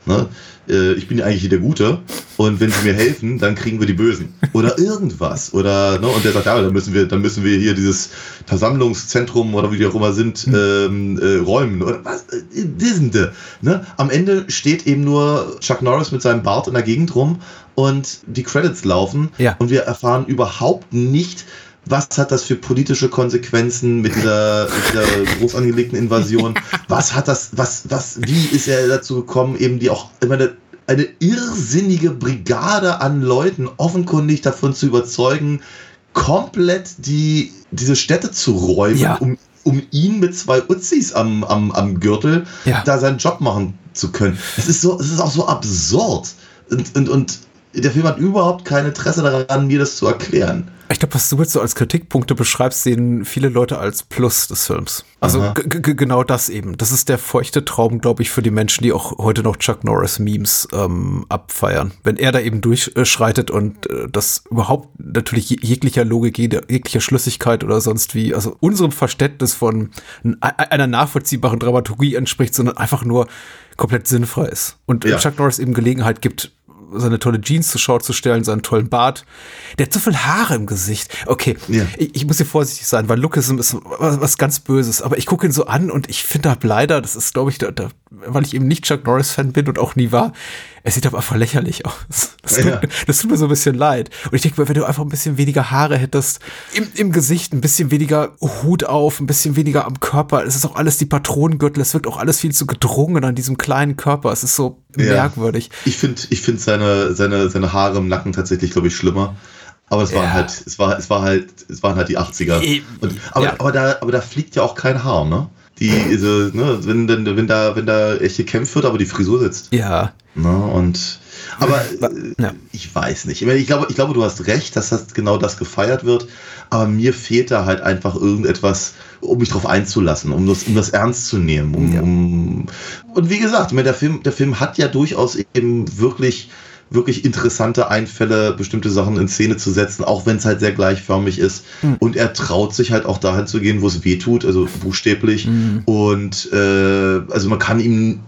Ne? Äh, ich bin ja eigentlich der Gute und wenn sie mir helfen, dann kriegen wir die Bösen. Oder irgendwas. Oder, ne? Und der sagt, ja, dann müssen wir, dann müssen wir hier dieses Versammlungszentrum oder wie die auch immer sind, ähm, äh, räumen. Oder was? Äh. Ne? Am Ende steht eben nur Chuck Norris mit seinem Bart in der Gegend rum und die Credits laufen Ja. und wir erfahren überhaupt nicht, was hat das für politische Konsequenzen mit dieser, mit dieser groß angelegten Invasion? Was hat das, was, was, wie ist er dazu gekommen, eben die auch, ich meine, eine irrsinnige Brigade an Leuten offenkundig davon zu überzeugen, komplett die, diese Städte zu räumen, Ja. um, um ihn mit zwei Uzis am, am, am Gürtel Ja. da seinen Job machen zu können. Es ist so, es ist auch so absurd. Und, und, und der Film hat überhaupt kein Interesse daran, mir das zu erklären. Ich glaube, was du jetzt so als Kritikpunkte beschreibst, sehen viele Leute als Plus des Films. Also genau das eben. Das ist der feuchte Traum, glaube ich, für die Menschen, die auch heute noch Chuck Norris Memes ähm, abfeiern. Wenn er da eben durchschreitet und äh, das überhaupt natürlich je- jeglicher Logik, jeglicher Schlüssigkeit oder sonst wie, also unserem Verständnis von einer nachvollziehbaren Dramaturgie entspricht, sondern einfach nur komplett sinnfrei ist. Und äh, Ja. Chuck Norris eben Gelegenheit gibt, seine tolle Jeans zur Schau zu stellen, seinen tollen Bart. Der hat so viel Haare im Gesicht. Okay, Ja. ich, ich muss hier vorsichtig sein, weil Lookism ist was, was ganz Böses. Aber ich gucke ihn so an und ich finde halt leider, das ist, glaube ich, da, da, weil ich eben nicht Chuck Norris-Fan bin und auch nie war, es sieht aber einfach lächerlich aus. Das tut, Ja. das tut mir so ein bisschen leid. Und ich denke mir, wenn du einfach ein bisschen weniger Haare hättest, im, im Gesicht, ein bisschen weniger Hut auf, ein bisschen weniger am Körper, es ist auch alles die Patronengürtel, es wirkt auch alles viel zu gedrungen an diesem kleinen Körper. Es ist so Ja. merkwürdig. Ich finde ich find seine, seine, seine Haare im Nacken tatsächlich, glaube ich, schlimmer. Aber es waren Ja. halt, es war, es war halt, es waren halt die 80er. Eh, Und, aber, ja. aber da, aber da fliegt ja auch kein Haar, ne? Die, diese, ne, wenn, wenn, wenn da, wenn da echt gekämpft wird, aber die Frisur sitzt. Ja. Ne? Und, aber äh, Ja. ich weiß nicht. Ich, meine, ich, glaube, ich glaube, du hast recht, dass das genau das gefeiert wird. Aber mir fehlt da halt einfach irgendetwas, um mich drauf einzulassen, um das, um das ernst zu nehmen. Um, Ja. um, und wie gesagt, meine, der Film, der Film hat ja durchaus eben wirklich wirklich interessante Einfälle, bestimmte Sachen in Szene zu setzen, auch wenn es halt sehr gleichförmig ist. Und er traut sich halt auch dahin zu gehen, wo es weh tut, also buchstäblich. Und äh, also man kann ihm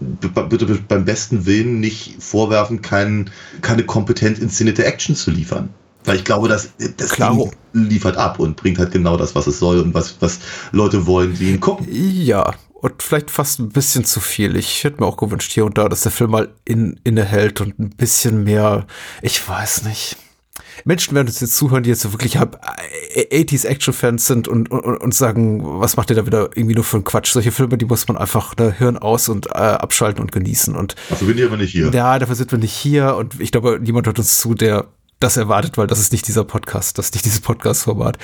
bitte beim besten Willen nicht vorwerfen, kein, keine kompetent inszenierte Action zu liefern. Weil ich glaube, das, das Klaro. Liefert ab und bringt halt genau das, was es soll und was, was Leute wollen, die ihn gucken. Ja, und vielleicht fast ein bisschen zu viel. Ich hätte mir auch gewünscht hier und da, dass der Film mal in, innehält und ein bisschen mehr, ich weiß nicht. Menschen werden uns jetzt zuhören, die jetzt so wirklich hab- äh, 80s Action-Fans sind und, und, und sagen, was macht ihr da wieder irgendwie nur für einen Quatsch? Solche Filme, die muss man einfach da Hirn aus und äh, abschalten und genießen. Und Dafür bin ich aber nicht hier. ja, dafür sind wir nicht hier und ich glaube, niemand hört uns zu, der das erwartet, weil das ist nicht dieser Podcast, das ist nicht dieses Podcast-Format.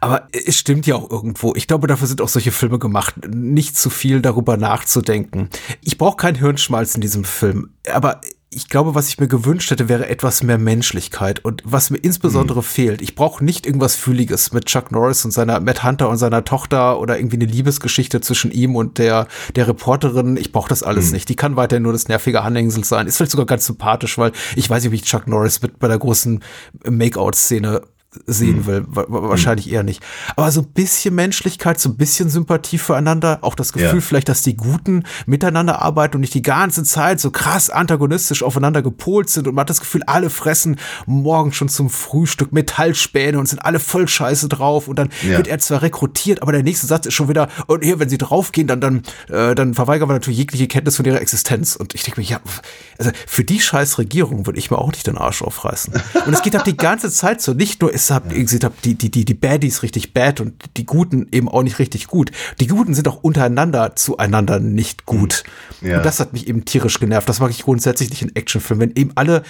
Aber es stimmt ja auch irgendwo. Ich glaube, dafür sind auch solche Filme gemacht, nicht zu viel darüber nachzudenken. Ich brauche keinen Hirnschmalz in diesem Film, aber ich glaube, was ich mir gewünscht hätte, wäre etwas mehr Menschlichkeit. Und was mir insbesondere fehlt, ich brauche nicht irgendwas Fühliges mit Chuck Norris und seiner Matt Hunter und seiner Tochter oder irgendwie eine Liebesgeschichte zwischen ihm und der, der Reporterin. Ich brauche das alles nicht. Die kann weiterhin nur das nervige Anhängsel sein. Ist vielleicht sogar ganz sympathisch, weil ich weiß nicht, wie ich Chuck Norris mit bei der großen Make-out-Szene sehen will. Wa- wa- Wahrscheinlich eher nicht. Aber so ein bisschen Menschlichkeit, so ein bisschen Sympathie füreinander, auch das Gefühl Ja. vielleicht, dass die Guten miteinander arbeiten und nicht die ganze Zeit so krass antagonistisch aufeinander gepolt sind und man hat das Gefühl, alle fressen morgen schon zum Frühstück Metallspäne und sind alle voll scheiße drauf und dann Ja. wird er zwar rekrutiert, aber der nächste Satz ist schon wieder, und hier, wenn sie draufgehen, dann, dann, äh, dann verweigern wir natürlich jegliche Kenntnis von ihrer Existenz. Und ich denke mir, ja, also für die scheiß Regierung würde ich mir auch nicht den Arsch aufreißen. Und es geht halt die ganze Zeit so, nicht nur ist habt ihr gesehen habt, die, die, die, die Baddies richtig bad und die Guten eben auch nicht richtig gut. Die Guten sind auch untereinander zueinander nicht gut. Ja. Und das hat mich eben tierisch genervt. Das mag ich grundsätzlich nicht in Actionfilmen, wenn eben alle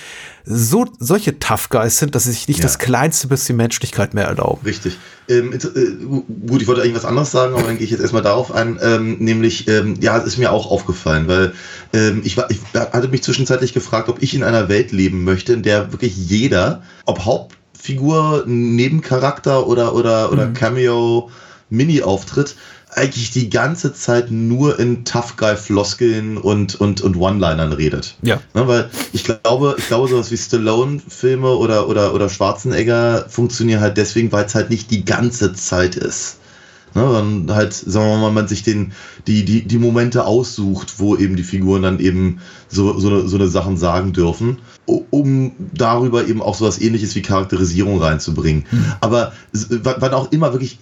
so solche Tough Guys sind, dass sie sich nicht Ja. das kleinste bisschen Menschlichkeit mehr erlauben. Richtig. Ähm, inter- äh, gut, ich wollte eigentlich was anderes sagen, aber dann gehe ich jetzt erstmal darauf ein. Ähm, nämlich, ähm, ja, es ist mir auch aufgefallen, weil ähm, ich, war, ich hatte mich zwischenzeitlich gefragt, ob ich in einer Welt leben möchte, in der wirklich jeder, ob Hauptfigur, Nebencharakter oder, oder, oder Cameo, Mini-Auftritt, eigentlich die ganze Zeit nur in Tough Guy-Floskeln und, und, und One-Linern redet. Ja. Ne, weil ich glaube, ich glaube, sowas wie Stallone-Filme oder, oder, oder Schwarzenegger funktionieren halt deswegen, weil es halt nicht die ganze Zeit ist. Ne, dann halt, sagen wir mal, man sich den, die, die, die Momente aussucht, wo eben die Figuren dann eben so, so, eine, so eine Sachen sagen dürfen, um darüber eben auch sowas ähnliches wie Charakterisierung reinzubringen. Aber s- wa- wann auch immer wirklich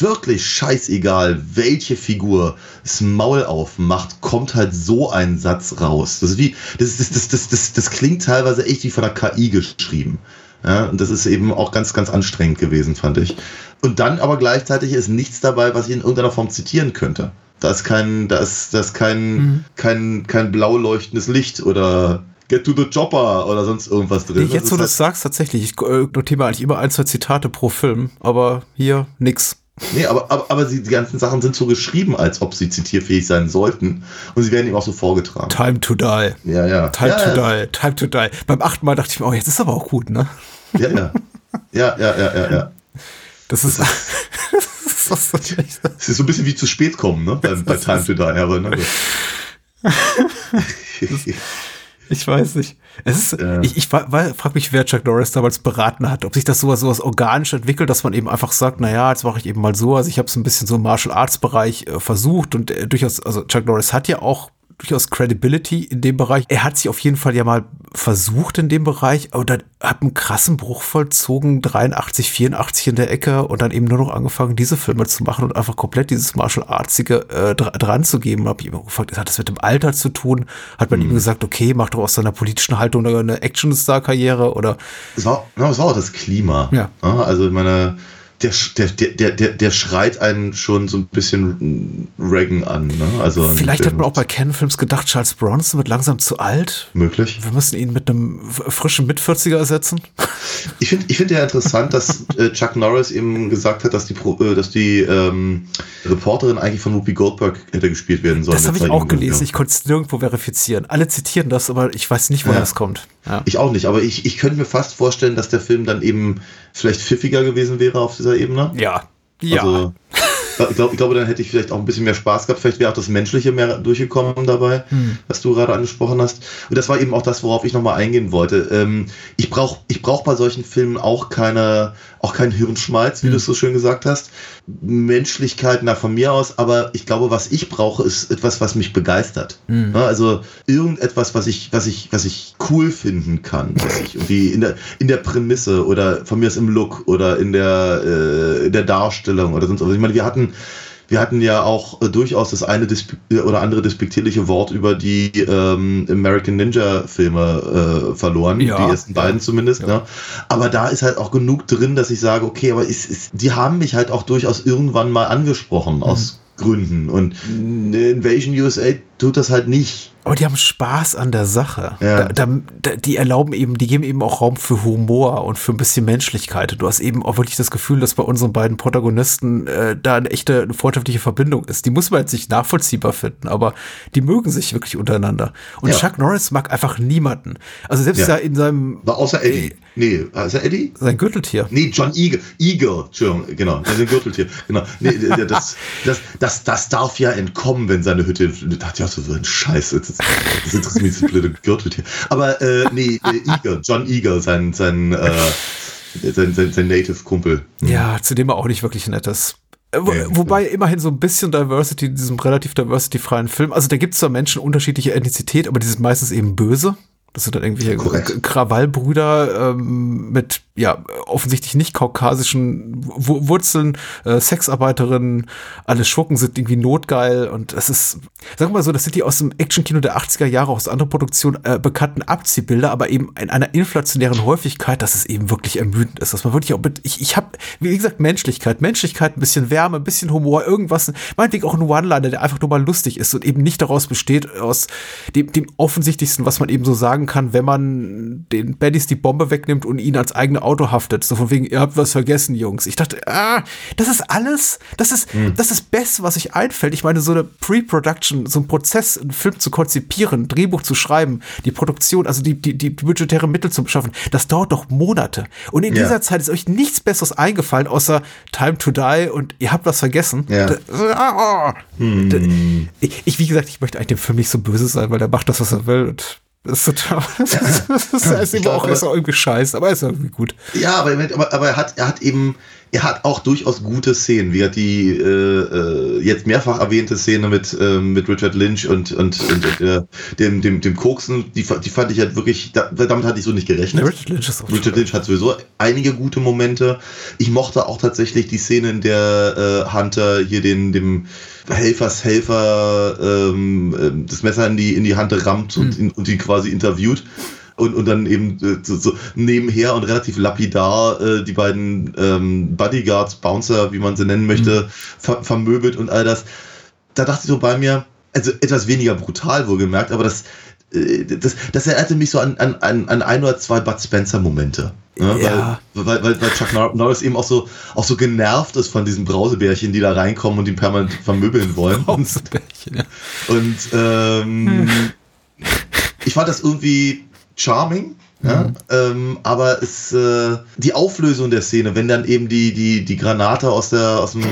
wirklich scheißegal, welche Figur das Maul aufmacht, kommt halt so ein Satz raus. Das ist wie, das, das, das, das, das, das klingt teilweise echt wie von der KI geschrieben. Ja, und das ist eben auch ganz, ganz anstrengend gewesen, fand ich. Und dann aber gleichzeitig ist nichts dabei, was ich in irgendeiner Form zitieren könnte. Da ist kein, da ist, da ist kein, kein, kein blau leuchtendes Licht oder Get to the Chopper oder sonst irgendwas drin. Jetzt, Das wo du es sagst, tatsächlich, ich äh, notiere mir eigentlich immer ein, zwei Zitate pro Film, aber hier nix. Nee, aber, aber, aber die ganzen Sachen sind so geschrieben, als ob sie zitierfähig sein sollten. Und sie werden ihm auch so vorgetragen. Time to die. Ja, ja. Time ja, to ja. die. Time to die. Beim achten Mal dachte ich mir, oh, jetzt ist aber auch gut, ne? Ja, ja. Ja, ja, ja, ja, ja. Das ist. das ist. Es ist so ein bisschen wie zu spät kommen, ne? Bei, bei Time to Die, aber ne? Ich weiß nicht. Es ist, Ja. ich, ich frage mich, wer Chuck Norris damals beraten hat. Ob sich das sowas, sowas organisch entwickelt, dass man eben einfach sagt, na ja, jetzt mache ich eben mal so. Also ich habe es ein bisschen so im Martial Arts Bereich äh, versucht und äh, durchaus, also Chuck Norris hat ja auch durchaus Credibility in dem Bereich. Er hat sich auf jeden Fall ja mal versucht in dem Bereich, aber dann hat einen krassen Bruch vollzogen, 83, 84 in der Ecke und dann eben nur noch angefangen, diese Filme zu machen und einfach komplett dieses Martial Artsige äh, dr dran zu geben. Hab ich immer gefragt, hat das mit dem Alter zu tun? Hat man ihm gesagt, okay, mach doch aus seiner politischen Haltung eine Actionstar-Karriere oder Es war, es war auch das Klima. Ja. Also ich meine, der, der, der, der, der schreit einen schon so ein bisschen Reagan an. Ne? Also Vielleicht hat man auch bei Ken-Films gedacht, Charles Bronson wird langsam zu alt. möglich. Wir müssen ihn mit einem frischen Mit-40er ersetzen. Ich finde ich find ja interessant, dass äh, Chuck Norris eben gesagt hat, dass die, äh, dass die ähm, Reporterin eigentlich von Whoopi Goldberg hätte gespielt werden sollen. Das habe ich auch gelesen. ja. Ich konnte es nirgendwo verifizieren. Alle zitieren das, aber ich weiß nicht, woher Ja. das kommt. Ja. Ich auch nicht, aber ich, ich könnte mir fast vorstellen, dass der Film dann eben vielleicht pfiffiger gewesen wäre auf dieser Ebene. Ja. Ja. Also, ich, glaub, ich glaube, dann hätte ich vielleicht auch ein bisschen mehr Spaß gehabt. Vielleicht wäre auch das Menschliche mehr durchgekommen dabei, Hm. was du gerade angesprochen hast. Und das war eben auch das, worauf ich nochmal eingehen wollte. Ähm, ich brauche ich brauch bei solchen Filmen auch keine, auch keinen Hirnschmalz, wie Hm. du es so schön gesagt hast. Menschlichkeit, na von mir aus, aber ich glaube, was ich brauche, ist etwas, was mich begeistert. Hm. Ja, also irgendetwas, was ich, was ich, was ich cool finden kann, was ich irgendwie in der, in der Prämisse oder von mir aus im Look oder in der, äh, in der Darstellung oder sonst was. Ich meine, wir hatten, wir hatten ja auch äh, durchaus das eine Dispe oder andere despektierliche Wort über die ähm, American Ninja Filme äh, verloren, Ja. die ersten beiden zumindest. Ne? Aber da ist halt auch genug drin, dass ich sage, okay, aber ist, ist, die haben mich halt auch durchaus irgendwann mal angesprochen aus Gründen und Invasion USA tut das halt nicht. Aber die haben Spaß an der Sache. Ja. Da, da, die erlauben eben, die geben eben auch Raum für Humor und für ein bisschen Menschlichkeit. Du hast eben auch wirklich das Gefühl, dass bei unseren beiden Protagonisten äh, da eine echte eine freundschaftliche Verbindung ist. Die muss man jetzt nicht nachvollziehbar finden, aber die mögen sich wirklich untereinander. Und Ja. Chuck Norris mag einfach niemanden. Also selbst Ja. in seinem War außer Eddie. Nee, ist er Eddie? sein Gürteltier. Nee, John Eagle. Eagle, Entschuldigung, genau. Das ist ein Gürteltier. Genau. Nee, das, das, das, das darf ja entkommen, wenn seine Hütte. Da dachte ich auch so, so ein Scheiß. Das, das interessiert mich, dieses blöde Gürteltier. Aber, äh, nee, äh, Eagle, John Eagle, sein, sein, äh, sein, sein, sein Native-Kumpel. Ja, zu dem er auch nicht wirklich nett ist. Äh, Wo, wobei immerhin so ein bisschen Diversity in diesem relativ diversity-freien Film. Also da gibt es zwar Menschen unterschiedlicher Ethnizität, aber die sind meistens eben böse. Das sind dann irgendwelche Krawallbrüder ähm, mit ja offensichtlich nicht kaukasischen Wu- Wurzeln, äh, Sexarbeiterinnen, alle Schurken sind irgendwie notgeil und das ist, sag mal so, das sind die aus dem Actionkino der 80er Jahre, aus anderen Produktionen äh, bekannten Abziehbilder, aber eben in einer inflationären Häufigkeit, dass es eben wirklich ermüdend ist, dass man wirklich auch mit, ich, ich habe, wie gesagt, Menschlichkeit, Menschlichkeit, ein bisschen Wärme, ein bisschen Humor, irgendwas, meinetwegen auch ein One-Liner, der einfach nur mal lustig ist und eben nicht daraus besteht, aus dem, dem offensichtlichsten, was man eben so sagen kann, wenn man den Baddies die Bombe wegnimmt und ihn als eigene Auto haftet. So von wegen, ihr habt was vergessen, Jungs. Ich dachte, ah, das ist alles, das ist, das ist das Beste, was sich einfällt. Ich meine, so eine Pre-Production, so ein Prozess, einen Film zu konzipieren, ein Drehbuch zu schreiben, die Produktion, also die, die, die budgetäre Mittel zu beschaffen, das dauert doch Monate. Und in Ja. dieser Zeit ist euch nichts Besseres eingefallen, außer Time to Die und ihr habt was vergessen. Ja. Da, ah, oh. Da- ich, ich, wie gesagt, ich möchte eigentlich dem Film nicht so böse sein, weil der macht das, was er will. Und das ist total, das ist, das ist, ist Ich ihm glaub, auch, ist auch irgendwie scheiße, aber ist irgendwie gut. Ja, aber, aber, aber er hat, er hat eben, er hat auch durchaus gute Szenen, wie hat die äh, äh, jetzt mehrfach erwähnte Szene mit, ähm, mit Richard Lynch und, und, und äh, dem, dem, dem Koksen, die, die fand ich halt wirklich, da, damit hatte ich so nicht gerechnet. Richard Lynch ist auch Richard Lynch hat sowieso einige gute Momente. Ich mochte auch tatsächlich die Szene, in der äh, Hunter hier den dem Helfershelfer ähm, ähm, das Messer in die in die Hand rammt und, ihn, und ihn quasi interviewt. Und, und dann eben äh, so, so nebenher und relativ lapidar äh, die beiden ähm, Bodyguards, Bouncer, wie man sie nennen möchte, ver vermöbelt und all das. Da dachte ich so bei mir, also etwas weniger brutal wohlgemerkt, aber das, äh, das, das erinnerte mich so an, an, an ein oder zwei Bud Spencer-Momente. Ne? Ja. Weil, weil, weil, weil Chuck Nor- Norris eben auch so, auch so genervt ist von diesen Brausebärchen, die da reinkommen und ihn permanent vermöbeln wollen. Brausebärchen, ja. Und ähm, ich fand das irgendwie charming. Ja, ähm, aber es, äh, die Auflösung der Szene, wenn dann eben die, die, die Granate aus, der, aus, dem,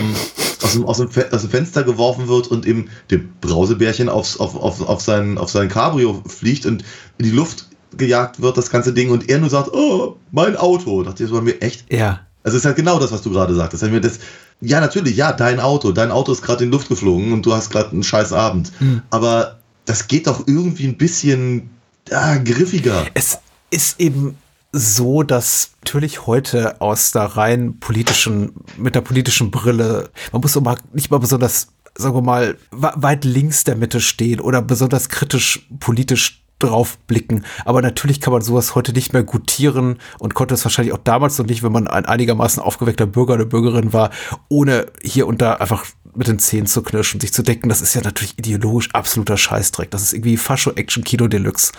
aus, dem, aus, dem, aus dem Fenster geworfen wird und eben dem Brausebärchen aufs, auf, auf, auf, sein, auf sein Cabrio fliegt und in die Luft gejagt wird, das ganze Ding, und er nur sagt, oh, mein Auto. Da dachte ich so bei mir, echt? Ja. Also es ist halt genau das, was du gerade sagtest. Das, das, ja, natürlich, ja, dein Auto. Dein Auto ist gerade in die Luft geflogen und du hast gerade einen scheiß Abend. Aber das geht doch irgendwie ein bisschen ah, griffiger. Es ist eben so, dass natürlich heute aus der rein politischen, mit der politischen Brille, man muss aber nicht mal besonders, sagen wir mal, weit links der Mitte stehen oder besonders kritisch politisch drauf blicken. Aber natürlich kann man sowas heute nicht mehr gutieren und konnte es wahrscheinlich auch damals noch nicht, wenn man ein einigermaßen aufgeweckter Bürger oder Bürgerin war, ohne hier und da einfach mit den Zähnen zu knirschen, sich zu denken, das ist ja natürlich ideologisch absoluter Scheißdreck. Das ist irgendwie Fascho-Action-Kino Deluxe.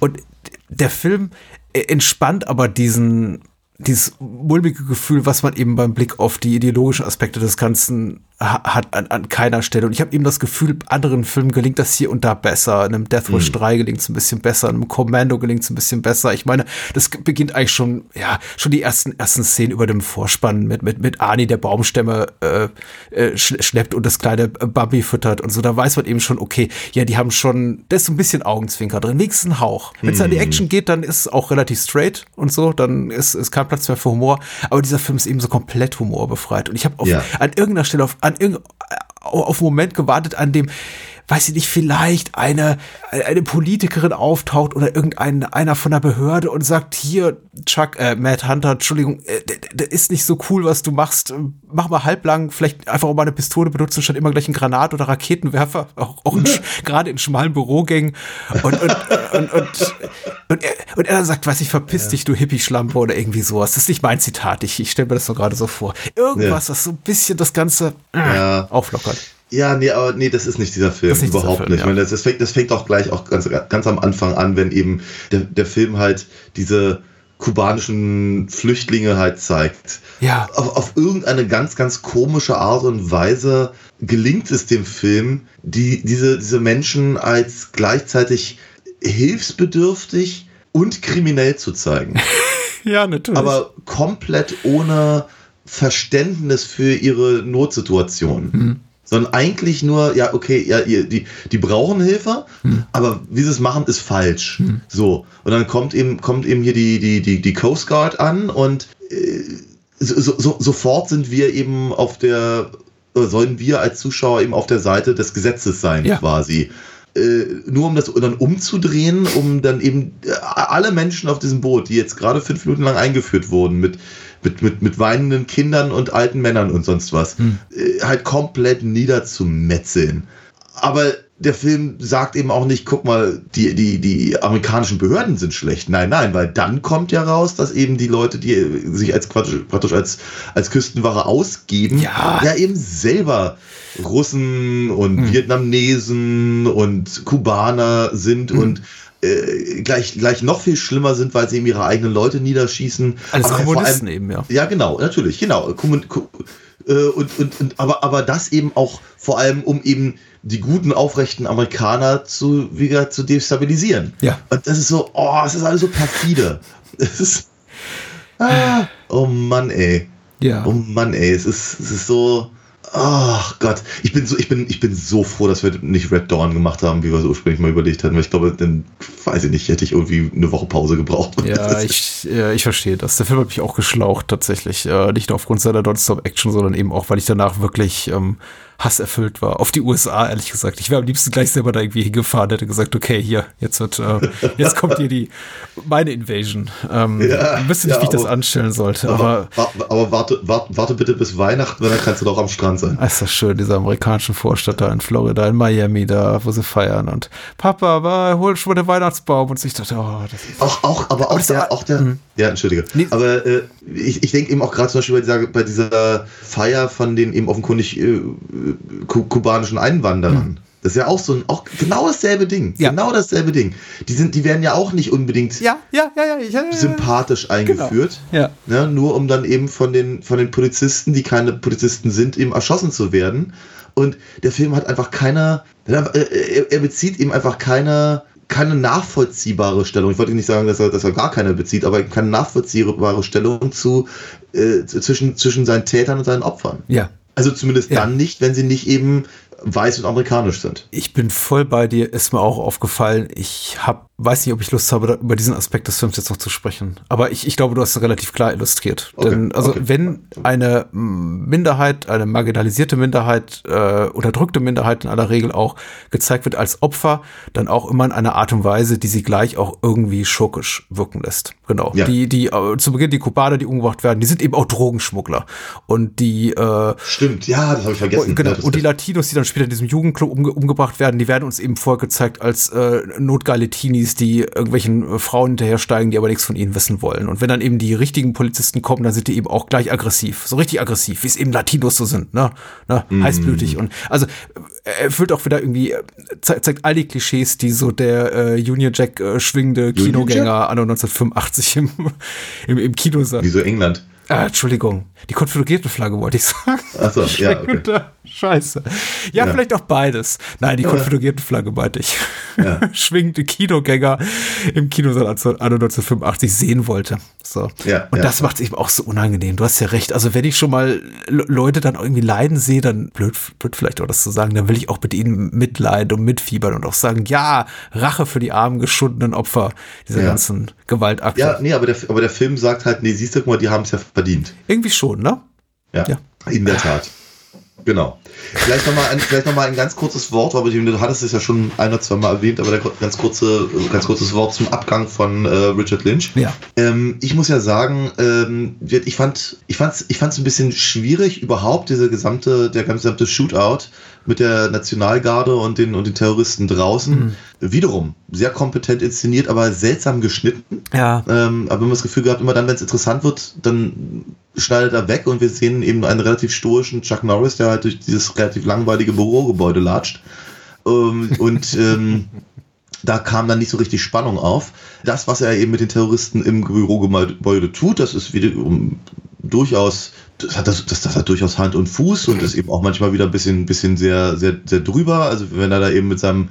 Und der Film äh, entspannt aber diesen, dieses mulmige Gefühl, was man eben beim Blick auf die ideologischen Aspekte des Ganzen hat an, an keiner Stelle. Und ich habe eben das Gefühl, anderen Filmen gelingt das hier und da besser. Einem Death Wish 3 gelingt es ein bisschen besser, einem Commando gelingt es ein bisschen besser. Ich meine, das beginnt eigentlich schon, ja, schon die ersten, ersten Szenen über dem Vorspann mit, mit, mit Ani, der Baumstämme äh, äh, sch schleppt und das kleine Bambi füttert und so. Da weiß man eben schon, okay, ja, die haben schon, da ist so ein bisschen Augenzwinker drin, wenigstens ein Hauch. Wenn es an die Action geht, dann ist es auch relativ straight und so, dann ist, ist kein Platz mehr für Humor. Aber dieser Film ist eben so komplett humorbefreit. Und ich habe Ja. an irgendeiner Stelle auf, an irgend, auf einen Moment gewartet, an dem weiß ich nicht, vielleicht eine, eine Politikerin auftaucht oder irgendein einer von der Behörde und sagt, hier, Chuck, äh, Matt Hunter, Entschuldigung, äh, d- d- ist nicht so cool, was du machst. Mach mal halblang, vielleicht einfach auch mal eine Pistole benutzen, statt immer gleich einen Granat- oder Raketenwerfer, auch, auch gerade in schmalen Bürogängen. Und, und, und, und, und, er, und er dann sagt, weiß ich, verpiss dich, du Hippie-Schlampe oder irgendwie sowas. Das ist nicht mein Zitat, ich, ich stelle mir das so gerade so vor. Irgendwas, das so ein bisschen das Ganze äh, Ja. auflockert. Ja, nee, aber nee, das ist nicht dieser Film. Das ist nicht dieser überhaupt Film, nicht. ja. Ich meine, das, das, fängt, das fängt auch gleich auch ganz, ganz am Anfang an, wenn eben der, der Film halt diese kubanischen Flüchtlinge halt zeigt. Ja. Auf, auf irgendeine ganz, ganz komische Art und Weise gelingt es dem Film, die, diese, diese Menschen als gleichzeitig hilfsbedürftig und kriminell zu zeigen. Ja, natürlich. aber komplett ohne Verständnis für ihre Notsituation. Sondern eigentlich nur, ja, okay, ja, ihr, die, die brauchen Hilfe, aber wie sie es machen, ist falsch. So. Und dann kommt eben, kommt eben hier die, die, die, die Coast Guard an und äh, so, so, so, sofort sind wir eben auf der, sollen wir als Zuschauer eben auf der Seite des Gesetzes sein, Ja. quasi. Äh, nur um das dann umzudrehen, um dann eben äh, alle Menschen auf diesem Boot, die jetzt gerade fünf Minuten lang eingeführt wurden, mit, mit, mit, mit weinenden Kindern und alten Männern und sonst was, äh, halt komplett niederzumetzeln. Aber der Film sagt eben auch nicht, guck mal, die, die, die amerikanischen Behörden sind schlecht. Nein, nein, weil dann kommt ja raus, dass eben die Leute, die sich als praktisch, als, als Küstenwache ausgeben, Ja. ja eben selber Russen und Vietnamesen und Kubaner sind und äh, gleich, gleich noch viel schlimmer sind, weil sie eben ihre eigenen Leute niederschießen. Alles Aber Kommunisten allem- eben, ja. ja, genau, natürlich, genau. Kommun- Ko- äh, Und, und, und, aber, aber das eben auch vor allem, um eben die guten, aufrechten Amerikaner zu, wieder zu destabilisieren. Ja. Und das ist so, oh, es ist alles so perfide. Es ist, ah, oh Mann, ey. Ja. Oh Mann, ey, es ist, es ist so. Ach Gott, ich bin so, ich bin, ich bin so froh, dass wir nicht Red Dawn gemacht haben, wie wir es ursprünglich mal überlegt hatten. Weil ich glaube, dann weiß ich nicht, hätte ich irgendwie eine Woche Pause gebraucht. Ja, ich, ja, ich verstehe das. Der Film hat mich auch geschlaucht, tatsächlich. Äh, nicht nur aufgrund seiner Non-Stop-Action, sondern eben auch, weil ich danach wirklich ähm, hasserfüllt war. Auf die USA, ehrlich gesagt. Ich wäre am liebsten gleich selber da irgendwie hingefahren, hätte gesagt, okay, hier, jetzt wird, äh, jetzt kommt hier die, meine Invasion. Ähm, Ja, ich wüsste nicht, ja, wie ich das aber- anstellen sollte, aber, aber, aber warte, warte, warte bitte bis Weihnachten, weil dann kannst du doch am Strand sein. Ah, ist das schön, diese amerikanischen Vorstadt da in Florida, in Miami, da, wo sie feiern und Papa, war, hol schon mal den Weihnachtsbaum und ich dachte, oh, das ist Auch, auch, aber auch das- der, auch der, ja, entschuldige. Nee. Aber äh, ich, ich denke eben auch gerade zum Beispiel bei dieser, bei dieser Feier von den eben offenkundig äh, ku kubanischen Einwanderern. Das ist ja auch so ein, auch genau dasselbe Ding. Ja. Genau dasselbe Ding. Die sind, die werden ja auch nicht unbedingt Ja, ja, ja, ja. Ich, äh, sympathisch eingeführt. Ja. Ne, nur um dann eben von den, von den Polizisten, die keine Polizisten sind, eben erschossen zu werden. Und der Film hat einfach keine, er, er er bezieht eben einfach keine, keine nachvollziehbare Stellung. Ich wollte nicht sagen, dass er, dass er gar keine bezieht, aber keine nachvollziehbare Stellung zu, äh, zwischen, zwischen seinen Tätern und seinen Opfern. Ja. Also zumindest Ja. dann nicht, wenn sie nicht eben weiß und amerikanisch sind. Ich bin voll bei dir, ist mir auch aufgefallen. Ich hab, weiß nicht, ob ich Lust habe, über diesen Aspekt des Films jetzt noch zu sprechen. Aber ich, ich glaube, du hast es relativ klar illustriert. Okay, Denn, also, okay. wenn eine Minderheit, eine marginalisierte Minderheit, äh, unterdrückte Minderheit in aller Regel auch gezeigt wird als Opfer, dann auch immer in einer Art und Weise, die sie gleich auch irgendwie schurkisch wirken lässt. Genau. Ja. Die, die, äh, zu Beginn die Kubaner, die umgebracht werden, die sind eben auch Drogenschmuggler. Und die, äh, Stimmt, ja, das habe ich vergessen. und, genau. Ja, und die Latinos, die dann später in diesem Jugendclub umge umgebracht werden, die werden uns eben vorgezeigt als äh, notgeile Teenies, die irgendwelchen äh, Frauen hinterhersteigen, die aber nichts von ihnen wissen wollen. Und wenn dann eben die richtigen Polizisten kommen, dann sind die eben auch gleich aggressiv. So richtig aggressiv, wie es eben Latinos so sind, ne? ne? Heißblütig. Und also äh, erfüllt auch wieder irgendwie, äh, ze zeigt all die Klischees, die so der äh, Union Jack äh, schwingende Kinogänger anno 1985 im, im, im Kino sagt. Wieso England? Ah, Entschuldigung, die konföderierte Flagge wollte ich sagen. Achso, ja, okay. Scheiße. Ja, Ja. vielleicht auch beides. Nein, die konföderierte Flagge meinte ich. Ja. Schwingende Kinogänger im Kinosaal anno 1985 sehen wollte. So. Ja, Und ja. das macht es eben auch so unangenehm. Du hast ja recht. Also wenn ich schon mal Le- Leute dann irgendwie leiden sehe, dann blöd, blöd vielleicht auch das zu sagen, dann will ich auch mit ihnen mitleiden und mitfiebern und auch sagen, ja, Rache für die armen, geschundenen Opfer dieser Ja. ganzen Gewaltakte. Ja, nee, aber der, aber der Film sagt halt, nee, siehst du, guck mal, die haben es ja verdient. Irgendwie schon, ne? Ja, Ja. in der Tat. Genau. Vielleicht nochmal ein, vielleicht noch mal ein ganz kurzes Wort, aber du hattest es ja schon ein oder zwei Mal erwähnt, aber ganz kurze, ganz kurzes Wort zum Abgang von äh, Richard Lynch. Ja. Ähm, ich muss ja sagen, ähm, ich fand, ich fand's, ich fand's ein bisschen schwierig überhaupt diese gesamte, der gesamte Shootout mit der Nationalgarde und den und den Terroristen draußen. Wiederum sehr kompetent inszeniert, aber seltsam geschnitten. Ja. Ähm, aber haben das Gefühl gehabt, immer dann, wenn es interessant wird, dann schneidet er weg und wir sehen eben einen relativ stoischen Chuck Norris, der halt durch dieses relativ langweilige Bürogebäude latscht. Ähm, und ähm, da kam dann nicht so richtig Spannung auf. Das, was er eben mit den Terroristen im Bürogebäude tut, das ist wiederum durchaus, das hat, das, das, das hat durchaus Hand und Fuß und ist eben auch manchmal wieder ein bisschen, bisschen sehr, sehr, sehr drüber. Also wenn er da eben mit seinem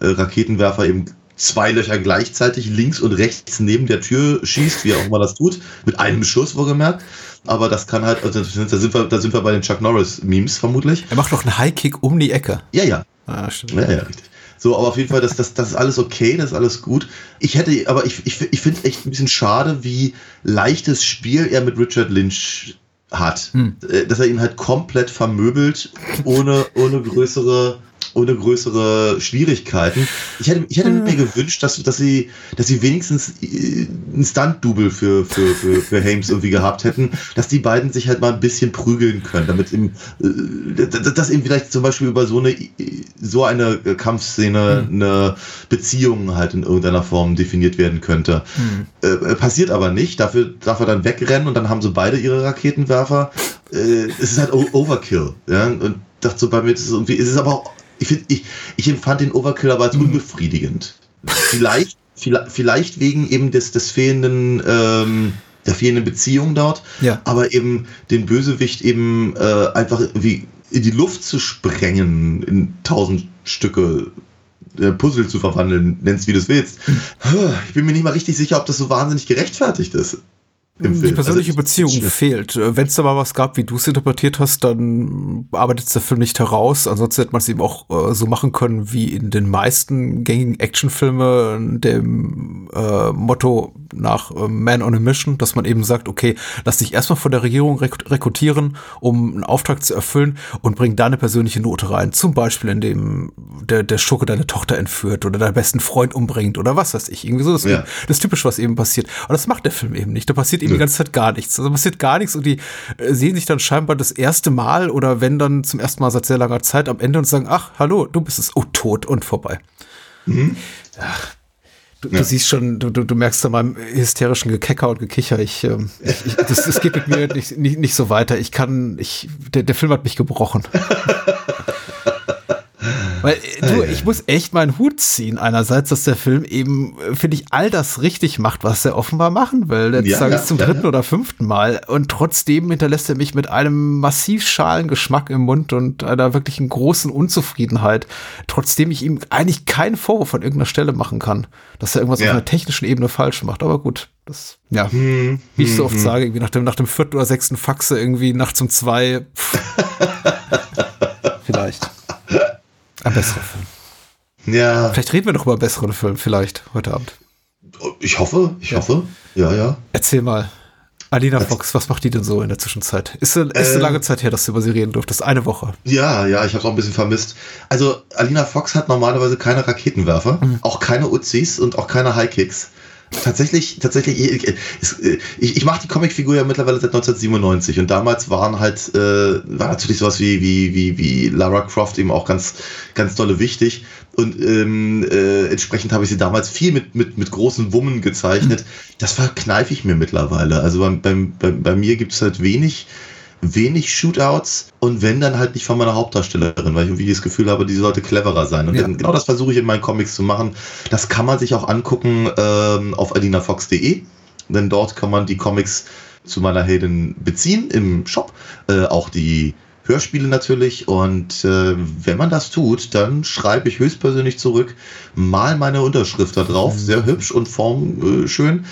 äh, Raketenwerfer eben zwei Löcher gleichzeitig links und rechts neben der Tür schießt, wie er auch immer das tut, mit einem Schuss wohlgemerkt. Aber das kann halt, also da sind wir, da sind wir bei den Chuck Norris Memes vermutlich. Er macht doch einen High-Kick um die Ecke. Ja, ja, Ah, stimmt. ja, ja, richtig. So, aber auf jeden Fall, das, das, das ist alles okay, das ist alles gut. Ich hätte, aber ich, ich, ich finde es echt ein bisschen schade, wie leichtes Spiel er mit Richard Lynch hat. Äh, Dass er ihn halt komplett vermöbelt, ohne, ohne größere, ohne größere Schwierigkeiten. Ich hätte, ich hätte mir gewünscht, dass, dass sie, dass sie wenigstens äh, ein Stunt-Double für, für, für, für Hames irgendwie gehabt hätten, dass die beiden sich halt mal ein bisschen prügeln können, damit eben, äh, dass eben vielleicht zum Beispiel über so eine, so eine Kampfszene eine Beziehung halt in irgendeiner Form definiert werden könnte. Äh, passiert aber nicht. Dafür darf er dann wegrennen und dann haben sie beide ihre Raketenwerfer. Es ist halt Overkill. Ja? Und dachte so bei mir, das ist irgendwie, es ist aber auch, ich, find, ich, ich empfand den Overkill aber als unbefriedigend. Vielleicht, vielleicht, wegen eben des, des fehlenden, ähm, der fehlenden Beziehung dort, Ja. aber eben den Bösewicht eben äh, einfach wie in die Luft zu sprengen, in tausend Stücke äh, Puzzle zu verwandeln, nenn's wie du es willst. Ich bin mir nicht mal richtig sicher, ob das so wahnsinnig gerechtfertigt ist. Im Die persönliche Also, Beziehung ich- fehlt. Wenn es da mal was gab, wie du es interpretiert hast, dann arbeitet der Film nicht heraus. Ansonsten hätte man es eben auch äh, so machen können wie in den meisten gängigen Actionfilmen, dem äh, Motto nach äh, Man on a Mission, dass man eben sagt, okay, lass dich erstmal von der Regierung rek rekrutieren, um einen Auftrag zu erfüllen und bring da eine persönliche Note rein. Zum Beispiel, indem der, der Schurke deine Tochter entführt oder deinen besten Freund umbringt oder was weiß ich. Irgendwie so das, Ja. das ist typisch, was eben passiert. Aber das macht der Film eben nicht. Da passiert eben die ganze Zeit gar nichts. Also passiert gar nichts und die äh, sehen sich dann scheinbar das erste Mal oder wenn dann zum ersten Mal seit sehr langer Zeit am Ende und sagen, ach, hallo, du bist es. Oh, tot und vorbei. Ach, du, du siehst schon, du, du, du merkst an meinem hysterischen Gekecker und Gekicher, ich, ähm, ich, ich das, das geht mit mir nicht, nicht, nicht so weiter. Ich kann, ich, der, der Film hat mich gebrochen. Weil äh, du, ich muss echt meinen Hut ziehen. Einerseits, dass der Film eben, äh, finde ich, all das richtig macht, was er offenbar machen will. Jetzt Ja, sage ja, ich zum ja, dritten ja. oder fünften Mal. Und trotzdem hinterlässt er mich mit einem massiv schalen Geschmack im Mund und einer wirklichen großen Unzufriedenheit. Trotzdem ich ihm eigentlich keinen Vorwurf an irgendeiner Stelle machen kann, dass er irgendwas Ja. auf einer technischen Ebene falsch macht. Aber gut, das, ja, Hm, wie ich so oft sage, irgendwie nach dem, nach dem vierten oder sechsten Faxe irgendwie nachts um zwei. Vielleicht. Ein besserer Film. Ja, Vielleicht reden wir noch über einen besseren Film, vielleicht heute Abend. ich hoffe, ich hoffe. Ja, ja. Erzähl mal. Alina Fox, was macht die denn so in der Zwischenzeit? Ist, ist eine Ähm, lange Zeit her, dass du über sie reden durftest? Eine Woche. Ja, ja, ich habe auch ein bisschen vermisst. Also Alina Fox hat normalerweise keine Raketenwerfer, auch keine Uzis und auch keine Highkicks. Tatsächlich, tatsächlich, ich, ich, ich mache die Comicfigur ja mittlerweile seit 1997 und damals waren halt, äh, war natürlich sowas wie, wie, wie, wie Lara Croft eben auch ganz, ganz dolle wichtig und ähm, äh, entsprechend habe ich sie damals viel mit, mit, mit großen Wummen gezeichnet. Das verkneife ich mir mittlerweile. Also beim, beim, bei, bei mir gibt es halt wenig, wenig Shootouts und wenn dann halt nicht von meiner Hauptdarstellerin, weil ich irgendwie das Gefühl habe, die sollte cleverer sein. Und Ja. genau das versuche ich in meinen Comics zu machen. Das kann man sich auch angucken ähm, auf alinafox.de, denn dort kann man die Comics zu meiner Heldin beziehen im Shop, äh, auch die Hörspiele natürlich und äh, wenn man das tut, dann schreibe ich höchstpersönlich zurück, mal meine Unterschrift da drauf, sehr hübsch und formschön.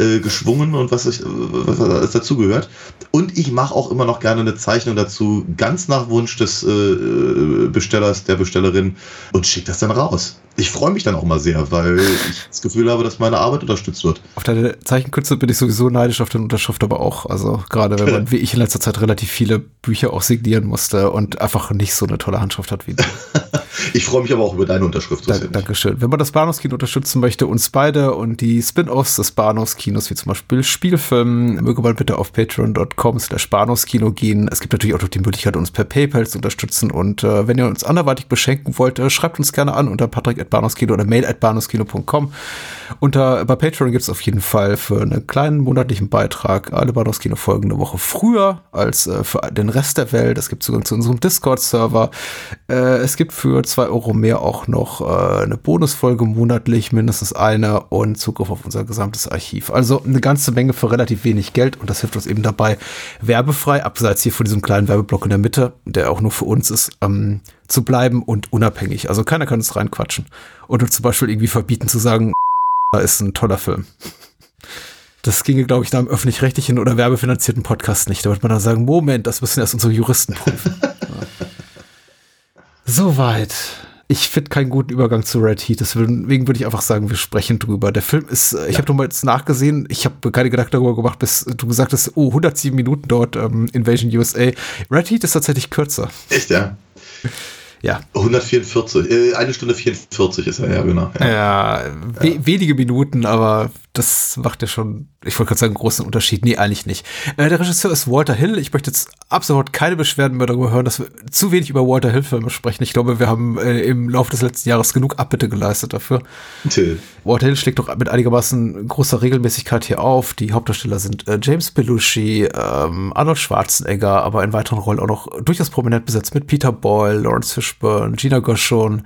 Äh, äh, geschwungen und was, ich, äh, was alles dazugehört. Und ich mache auch immer noch gerne eine Zeichnung dazu, ganz nach Wunsch des äh, Bestellers, der Bestellerin und schicke das dann raus. Ich freue mich dann auch mal sehr, weil ich das Gefühl habe, dass meine Arbeit unterstützt wird. Auf deine Zeichenkünste bin ich sowieso neidisch, auf deine Unterschrift aber auch. Also gerade wenn man, wie ich in letzter Zeit, relativ viele Bücher auch signieren musste und einfach nicht so eine tolle Handschrift hat wie du. Ich freue mich aber auch über deine Unterschrift. so Da. Dankeschön. Wenn man das Bahnhofskino unterstützen möchte, uns beide und die Spin-offs des Bahnhofskinos, wie zum Beispiel Spielfilm, möge man bitte auf patreon.com slash Bahnhofskino gehen. Es gibt natürlich auch noch die Möglichkeit, uns per PayPal zu unterstützen. Und äh, wenn ihr uns anderweitig beschenken wollt, äh, schreibt uns gerne an unter patrick.bahnhofskino oder mail.bahnhofskino.com. Unter, bei Patreon gibt es auf jeden Fall für einen kleinen monatlichen Beitrag alle Bahnhofskino-Folgen eine Woche früher als äh, für den Rest der Welt. Es gibt Zugang zu unserem Discord-Server. Äh, es gibt für zwei Euro mehr auch noch äh, eine Bonusfolge monatlich, mindestens eine und Zugriff auf unser gesamtes Archiv. Also eine ganze Menge für relativ wenig Geld und das hilft uns eben dabei, werbefrei, abseits hier von diesem kleinen Werbeblock in der Mitte, der auch nur für uns ist, ähm, zu bleiben und unabhängig. Also keiner kann uns reinquatschen und uns zum Beispiel irgendwie verbieten zu sagen, ist ein toller Film. Das ginge, glaube ich, da im öffentlich-rechtlichen oder werbefinanzierten Podcast nicht. Da wird man dann sagen, Moment, das müssen erst unsere Juristen prüfen. Soweit. Ich finde keinen guten Übergang zu Red Heat. Deswegen würde ich einfach sagen, wir sprechen drüber. Der Film ist, äh, ich habe nochmal jetzt nachgesehen, ich habe keine Gedanken darüber gemacht, bis du gesagt hast, oh, 107 Minuten dort ähm, Invasion USA. Red Heat ist tatsächlich kürzer. Echt, ja? Ja. 144, äh, eine Stunde 44 ist er, ja, genau. Ja. Ja, we wenige Minuten, aber das macht ja schon, ich wollte gerade sagen, einen großen Unterschied. Nee, eigentlich nicht. Äh, der Regisseur ist Walter Hill. Ich möchte jetzt absolut keine Beschwerden mehr darüber hören, dass wir zu wenig über Walter Hill-Filme sprechen. Ich glaube, wir haben äh, im Laufe des letzten Jahres genug Abbitte geleistet dafür. Till. Walter Hill schlägt doch mit einigermaßen großer Regelmäßigkeit hier auf. Die Hauptdarsteller sind äh, James Belushi, ähm, Arnold Schwarzenegger, aber in weiteren Rollen auch noch durchaus prominent besetzt mit Peter Boyle, Lawrence Fishburne, Gina Gershon.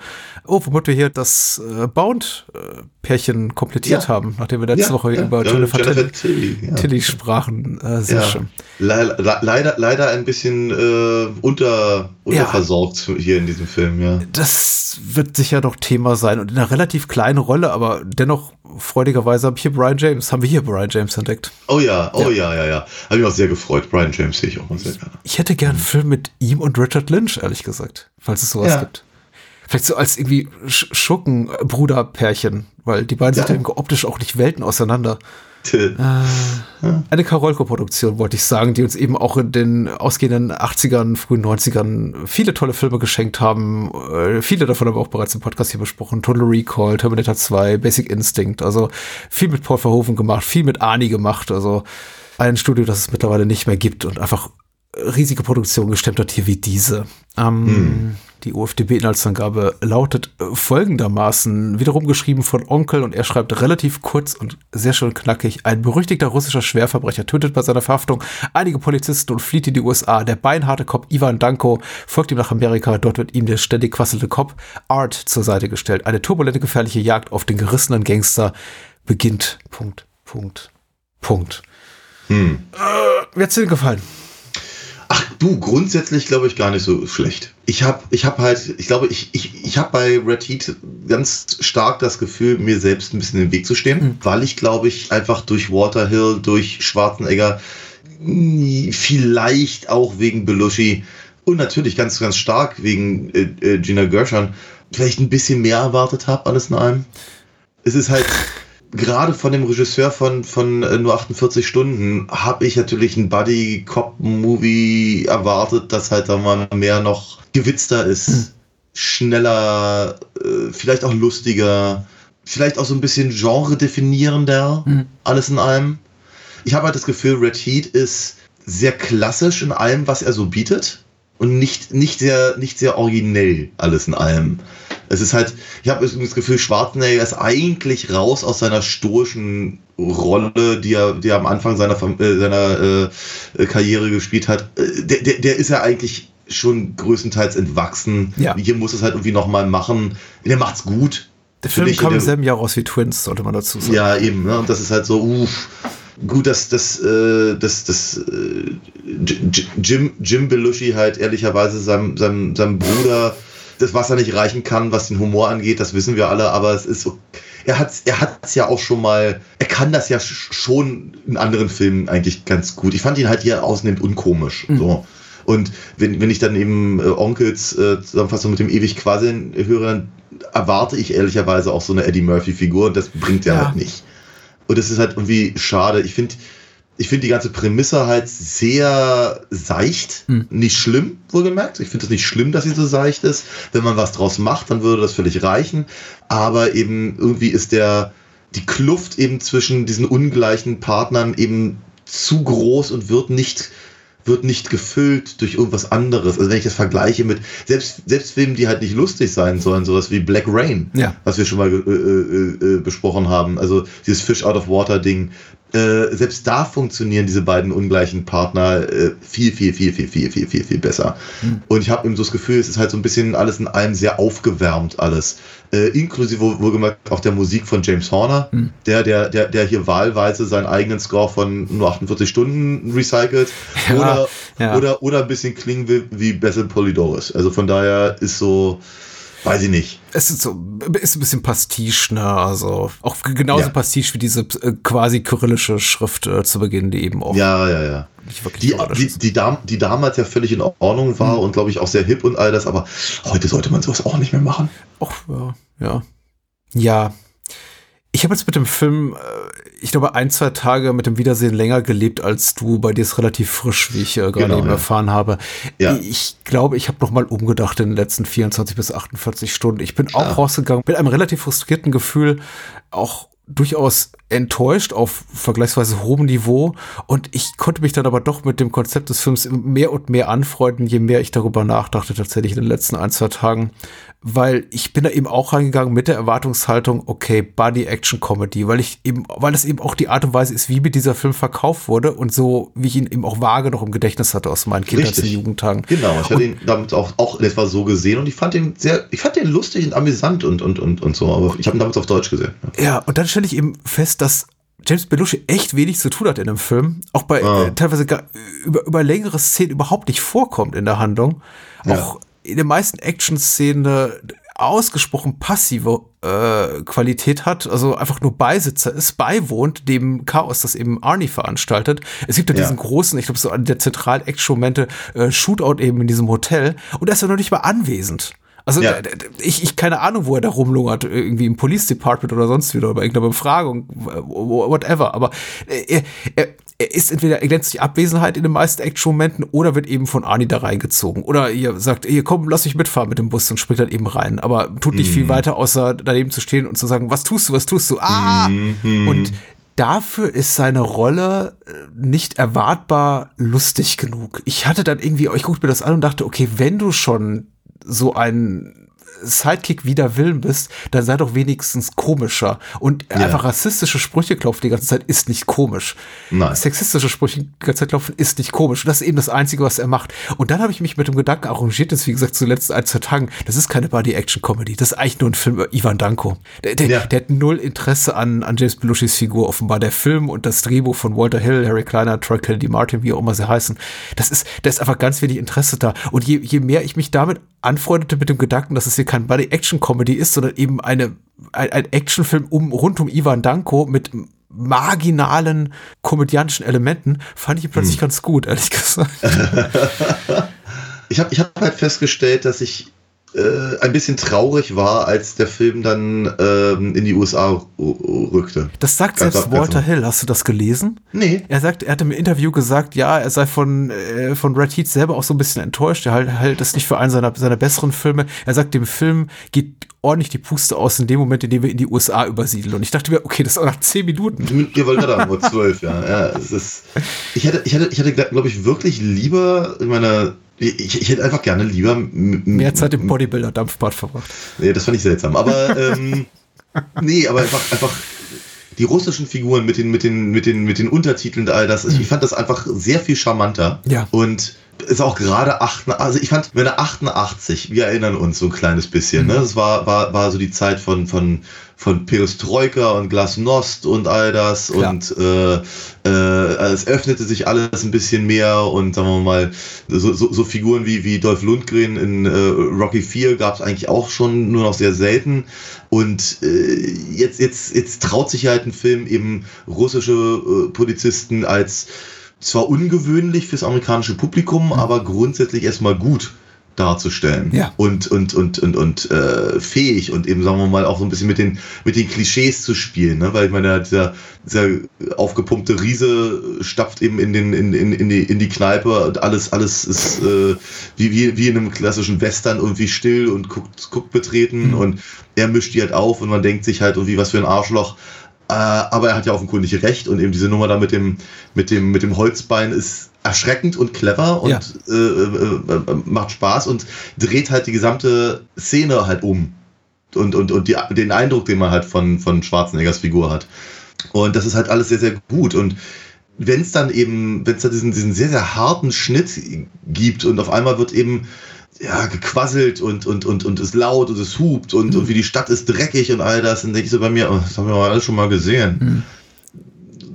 Oh, womit wir hier das äh, Bound-Pärchen komplettiert Ja. haben, nachdem wir letzte Ja, Woche ja, über ja, Jennifer, Jennifer Tilly, Tilly, ja. Tilly sprachen. Äh, sehr Ja. schön. Le le leider, leider ein bisschen äh, unter, unterversorgt hier in diesem Film, ja. Das wird sicher noch Thema sein und in einer relativ kleinen Rolle, aber dennoch freudigerweise habe ich hier Brian James, haben wir hier Brian James entdeckt. Oh ja, oh ja, ja, ja. Habe mich auch sehr gefreut. Brian James sehe ich auch mal sehr gerne. Ich hätte gern einen Film mit ihm und Richard Lynch, ehrlich gesagt, falls es sowas Ja. gibt. Vielleicht so als irgendwie Sch Schurken-Bruder-Pärchen, weil die beiden Ja. sind ja irgendwie optisch auch nicht Welten auseinander. Till. Eine Karolko-Produktion, wollte ich sagen, die uns eben auch in den ausgehenden 80ern, frühen 90ern viele tolle Filme geschenkt haben. Äh, viele davon haben wir auch bereits im Podcast hier besprochen. Total Recall, Terminator 2, Basic Instinct. Also viel mit Paul Verhoeven gemacht, viel mit Arnie gemacht. Also ein Studio, das es mittlerweile nicht mehr gibt und einfach riesige Produktionen gestemmt hat hier wie diese. Ähm, Die UFDB-Inhaltsangabe lautet äh, folgendermaßen, wiederum geschrieben von Onkel und er schreibt relativ kurz und sehr schön knackig. Ein berüchtigter russischer Schwerverbrecher tötet bei seiner Verhaftung einige Polizisten und flieht in die USA. Der beinharte Cop Ivan Danko folgt ihm nach Amerika. Dort wird ihm der ständig quasselnde Cop Art zur Seite gestellt. Eine turbulente, gefährliche Jagd auf den gerissenen Gangster beginnt. Punkt, Punkt, Punkt. Hm. Äh, wie hat's dir gefallen? Du, grundsätzlich glaube ich gar nicht so schlecht. Ich habe ich hab halt, ich glaube, ich, ich, ich habe bei Red Heat ganz stark das Gefühl, mir selbst ein bisschen im Weg zu stehen, mhm. weil ich glaube ich einfach durch Waterhill, durch Schwarzenegger, vielleicht auch wegen Belushi und natürlich ganz, ganz stark wegen äh, äh Gina Gershon, vielleicht ein bisschen mehr erwartet habe, alles in allem. Es ist halt gerade von dem Regisseur von, von äh, nur 48 Stunden habe ich natürlich ein Buddy-Cop-Movie erwartet, das halt da mal mehr noch gewitzter ist, hm. schneller, äh, vielleicht auch lustiger, vielleicht auch so ein bisschen genre-definierender, hm. alles in allem. Ich habe halt das Gefühl, Red Heat ist sehr klassisch in allem, was er so bietet und nicht, nicht, sehr, nicht sehr originell, alles in allem. Es ist halt, ich habe das Gefühl, Schwarzenegger ist eigentlich raus aus seiner stoischen Rolle, die er, die er am Anfang seiner, äh, seiner äh, Karriere gespielt hat. Äh, der, der, der ist ja eigentlich schon größtenteils entwachsen. Ja. Hier muss es halt irgendwie nochmal machen. Der macht's gut. Der Film kam im selben Jahr raus wie Twins, sollte man dazu sagen. Ja, eben. Ne? Und das ist halt so, uff. Gut, dass das, äh, das, das äh, Jim, Jim Belushi halt ehrlicherweise seinem, seinem, seinem Bruder das Wasser nicht reichen kann, was den Humor angeht, das wissen wir alle, aber es ist so, er hat er hat's ja auch schon mal, er kann das ja schon in anderen Filmen eigentlich ganz gut. Ich fand ihn halt hier ausnehmend unkomisch, mhm. so. Und wenn, wenn ich dann eben äh, Onkels äh, Zusammenfassung mit dem ewig Quasseln höre, dann erwarte ich ehrlicherweise auch so eine Eddie Murphy-Figur und das bringt er ja. halt nicht. Und das ist halt irgendwie schade. Ich finde, ich finde die ganze Prämisse halt sehr seicht. Hm. Nicht schlimm, wohlgemerkt. Ich finde es nicht schlimm, dass sie so seicht ist. Wenn man was draus macht, dann würde das völlig reichen. Aber eben irgendwie ist der, die Kluft eben zwischen diesen ungleichen Partnern eben zu groß und wird nicht, wird nicht gefüllt durch irgendwas anderes. Also wenn ich das vergleiche mit, selbst, selbst Filmen, die halt nicht lustig sein sollen, sowas wie Black Rain, ja. was wir schon mal äh, äh, äh, besprochen haben. Also dieses Fish Out of Water Ding, äh, selbst da funktionieren diese beiden ungleichen Partner äh, viel, viel, viel, viel, viel, viel, viel, viel besser. Mhm. Und ich habe eben so das Gefühl, es ist halt so ein bisschen alles in allem sehr aufgewärmt alles. Äh, inklusive wohlgemerkt auch der Musik von James Horner, mhm. der, der, der, der hier wahlweise seinen eigenen Score von nur 48 Stunden recycelt ja, oder, ja. oder, oder ein bisschen klingen will wie Basil Polydoris. Also von daher ist so, Weiß ich nicht. Es ist so, ist ein bisschen Pastiche, ne? Also auch genauso ja. Pastiche wie diese äh, quasi kyrillische Schrift äh, zu Beginn, die eben auch. Ja, ja, ja. Die, die, die, dam die damals ja völlig in Ordnung war mhm. und glaube ich auch sehr hip und all das, aber heute sollte man sowas auch nicht mehr machen. Ach, ja, ja. Ja, ich habe jetzt mit dem Film, äh, ich glaube, ein, zwei Tage mit dem Wiedersehen länger gelebt als du. Bei dir ist relativ frisch, wie ich äh, gerade genau, eben ja. erfahren habe. Ja. Ich glaube, ich habe noch mal umgedacht in den letzten 24 bis 48 Stunden. Ich bin auch rausgegangen mit einem relativ frustrierten Gefühl, auch durchaus enttäuscht auf vergleichsweise hohem Niveau und ich konnte mich dann aber doch mit dem Konzept des Films mehr und mehr anfreunden, je mehr ich darüber nachdachte tatsächlich in den letzten ein, zwei Tagen, weil ich bin da eben auch reingegangen mit der Erwartungshaltung, okay, Buddy Action Comedy, weil ich eben, weil das eben auch die Art und Weise ist, wie mir dieser Film verkauft wurde und so, wie ich ihn eben auch vage noch im Gedächtnis hatte aus meinen Kindheits- und Jugendtagen. Genau, ich hatte ihn damit auch, auch etwa so gesehen und ich fand ihn sehr, ich fand den lustig und amüsant und, und, und, und so, aber ich habe ihn damals auf Deutsch gesehen. Ja, ja und dann stelle ich eben fest, dass James Belushi echt wenig zu tun hat in dem Film. Auch bei ah. äh, teilweise gar, über, über längere Szenen überhaupt nicht vorkommt in der Handlung. Ja. Auch in den meisten Action-Szenen eine ausgesprochen passive äh, Qualität hat, also einfach nur Beisitzer ist, beiwohnt dem Chaos, das eben Arnie veranstaltet. Es gibt ja, diesen großen, ich glaube so an der zentralen Action-Momente, äh, Shootout eben in diesem Hotel und er ist ja noch nicht mal anwesend. Also ja. ich, ich keine Ahnung, wo er da rumlungert, irgendwie im Police Department oder sonst wieder, oder bei irgendeiner Befragung, whatever. Aber er, er, er ist entweder er glänzt die Abwesenheit in den meisten Action-Momenten oder wird eben von Arnie da reingezogen. Oder ihr sagt, hier komm, lass mich mitfahren mit dem Bus und springt dann eben rein. Aber tut nicht mm. viel mhm. weiter, außer daneben zu stehen und zu sagen, was tust du, was tust du? Ah! Mm. Und dafür ist seine Rolle äh, nicht erwartbar lustig genug. Ich hatte dann irgendwie, ich guckte mir das an und dachte, okay, wenn du schon so ein Sidekick wider Willen bist, dann sei doch wenigstens komischer. Und Ja. einfach rassistische Sprüche klopfen die ganze Zeit ist nicht komisch. Nein. Sexistische Sprüche die ganze Zeit klopfen ist nicht komisch. Und das ist eben das Einzige, was er macht. Und dann habe ich mich mit dem Gedanken arrangiert, das wie gesagt zuletzt ein, zwei Tagen, das ist keine Body-Action-Comedy. Das ist eigentlich nur ein Film über Ivan Danko. Der, der, Ja. der hat null Interesse an, an James Belushis Figur offenbar. Der Film und das Drehbuch von Walter Hill, Harry Kleiner, Troy Kennedy Martin, wie auch immer sie heißen, das ist, da ist einfach ganz wenig Interesse da. Und je, je mehr ich mich damit anfreundete mit dem Gedanken, dass es hier kein Body-Action-Comedy ist, sondern eben eine, ein, ein Actionfilm um, rund um Ivan Danko mit marginalen komödiantischen Elementen, fand ich plötzlich ganz gut, ehrlich gesagt. Ich habe ich hab halt festgestellt, dass ich äh, ein bisschen traurig war, als der Film dann ähm, in die USA rückte. Das sagt Ganz selbst Walter einfach. Hill. Hast du das gelesen? Nee. Er sagt, er hat im Interview gesagt, ja, er sei von, äh, von Red Heat selber auch so ein bisschen enttäuscht. Er halt, halt das nicht für einen seiner, seiner besseren Filme. Er sagt, dem Film geht ordentlich die Puste aus in dem Moment, in dem wir in die USA übersiedeln. Und ich dachte mir, okay, das ist auch nach zehn Minuten. Ihr wollt gerade nur zwölf, ja. ja es ist, ich hätte, ich hätte, ich hätte, glaube ich, wirklich lieber, ich meine, ich, ich hätte einfach gerne lieber Mehr Zeit im Bodybuilder-Dampfbad verbracht. Nee, das fand ich seltsam. Aber ähm, nee, aber einfach, einfach die russischen Figuren mit den, mit den, mit den, mit den Untertiteln und all das. Ich fand das einfach sehr viel charmanter. Ja. Und ist auch gerade 88, also ich fand, wenn er 88, wir erinnern uns so ein kleines bisschen, ne? Das war, war, war so die Zeit von, von, von Perestroika und Glasnost und all das. Klar. und äh, äh, es öffnete sich alles ein bisschen mehr und sagen wir mal, so, so, so Figuren wie, wie Dolph Lundgren in äh, Rocky 4 gab es eigentlich auch schon nur noch sehr selten. Und äh, jetzt, jetzt, jetzt traut sich halt ein Film eben russische äh, Polizisten als zwar ungewöhnlich fürs amerikanische Publikum, aber grundsätzlich erstmal gut darzustellen Ja. und und und und und äh, fähig und eben sagen wir mal auch so ein bisschen mit den mit den Klischees zu spielen, ne? weil ich meine dieser, dieser aufgepumpte Riese stapft eben in den in, in, in die in die Kneipe und alles alles ist äh, wie, wie wie in einem klassischen Western irgendwie still und guckt guckt betreten und er mischt die halt auf und man denkt sich halt irgendwie was für ein Arschloch äh, aber er hat ja offenkundig recht und eben diese Nummer da mit dem, mit dem, mit dem Holzbein ist erschreckend und clever und Ja. äh, äh, äh, macht Spaß und dreht halt die gesamte Szene halt um. Und, und, und die, den Eindruck, den man halt von, von Schwarzeneggers Figur hat. Und das ist halt alles sehr, sehr gut. Und wenn es dann eben, wenn es da diesen, diesen sehr, sehr harten Schnitt gibt und auf einmal wird eben ja, gequasselt und, und, und, und es laut und es hupt und, und wie die Stadt ist dreckig und all das, dann denke ich so bei mir, oh, das haben wir alles schon mal gesehen.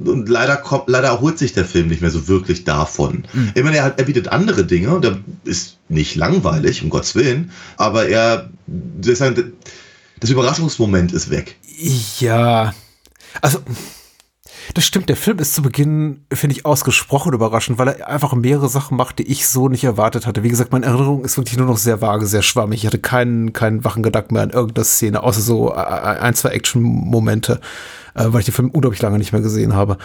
Und leider kommt, leider erholt sich der Film nicht mehr so wirklich davon. Ich meine, er, hat, er bietet andere Dinge und er ist nicht langweilig, um Gottes Willen, aber er, deshalb, das Überraschungsmoment ist weg. Ja, also das stimmt. Der Film ist zu Beginn, finde ich, ausgesprochen überraschend, weil er einfach mehrere Sachen macht, die ich so nicht erwartet hatte. Wie gesagt, meine Erinnerung ist wirklich nur noch sehr vage, sehr schwammig. Ich hatte keinen, keinen wachen Gedanken mehr an irgendeine Szene, außer so äh, ein, zwei Action-Momente, äh, weil ich den Film unglaublich lange nicht mehr gesehen habe.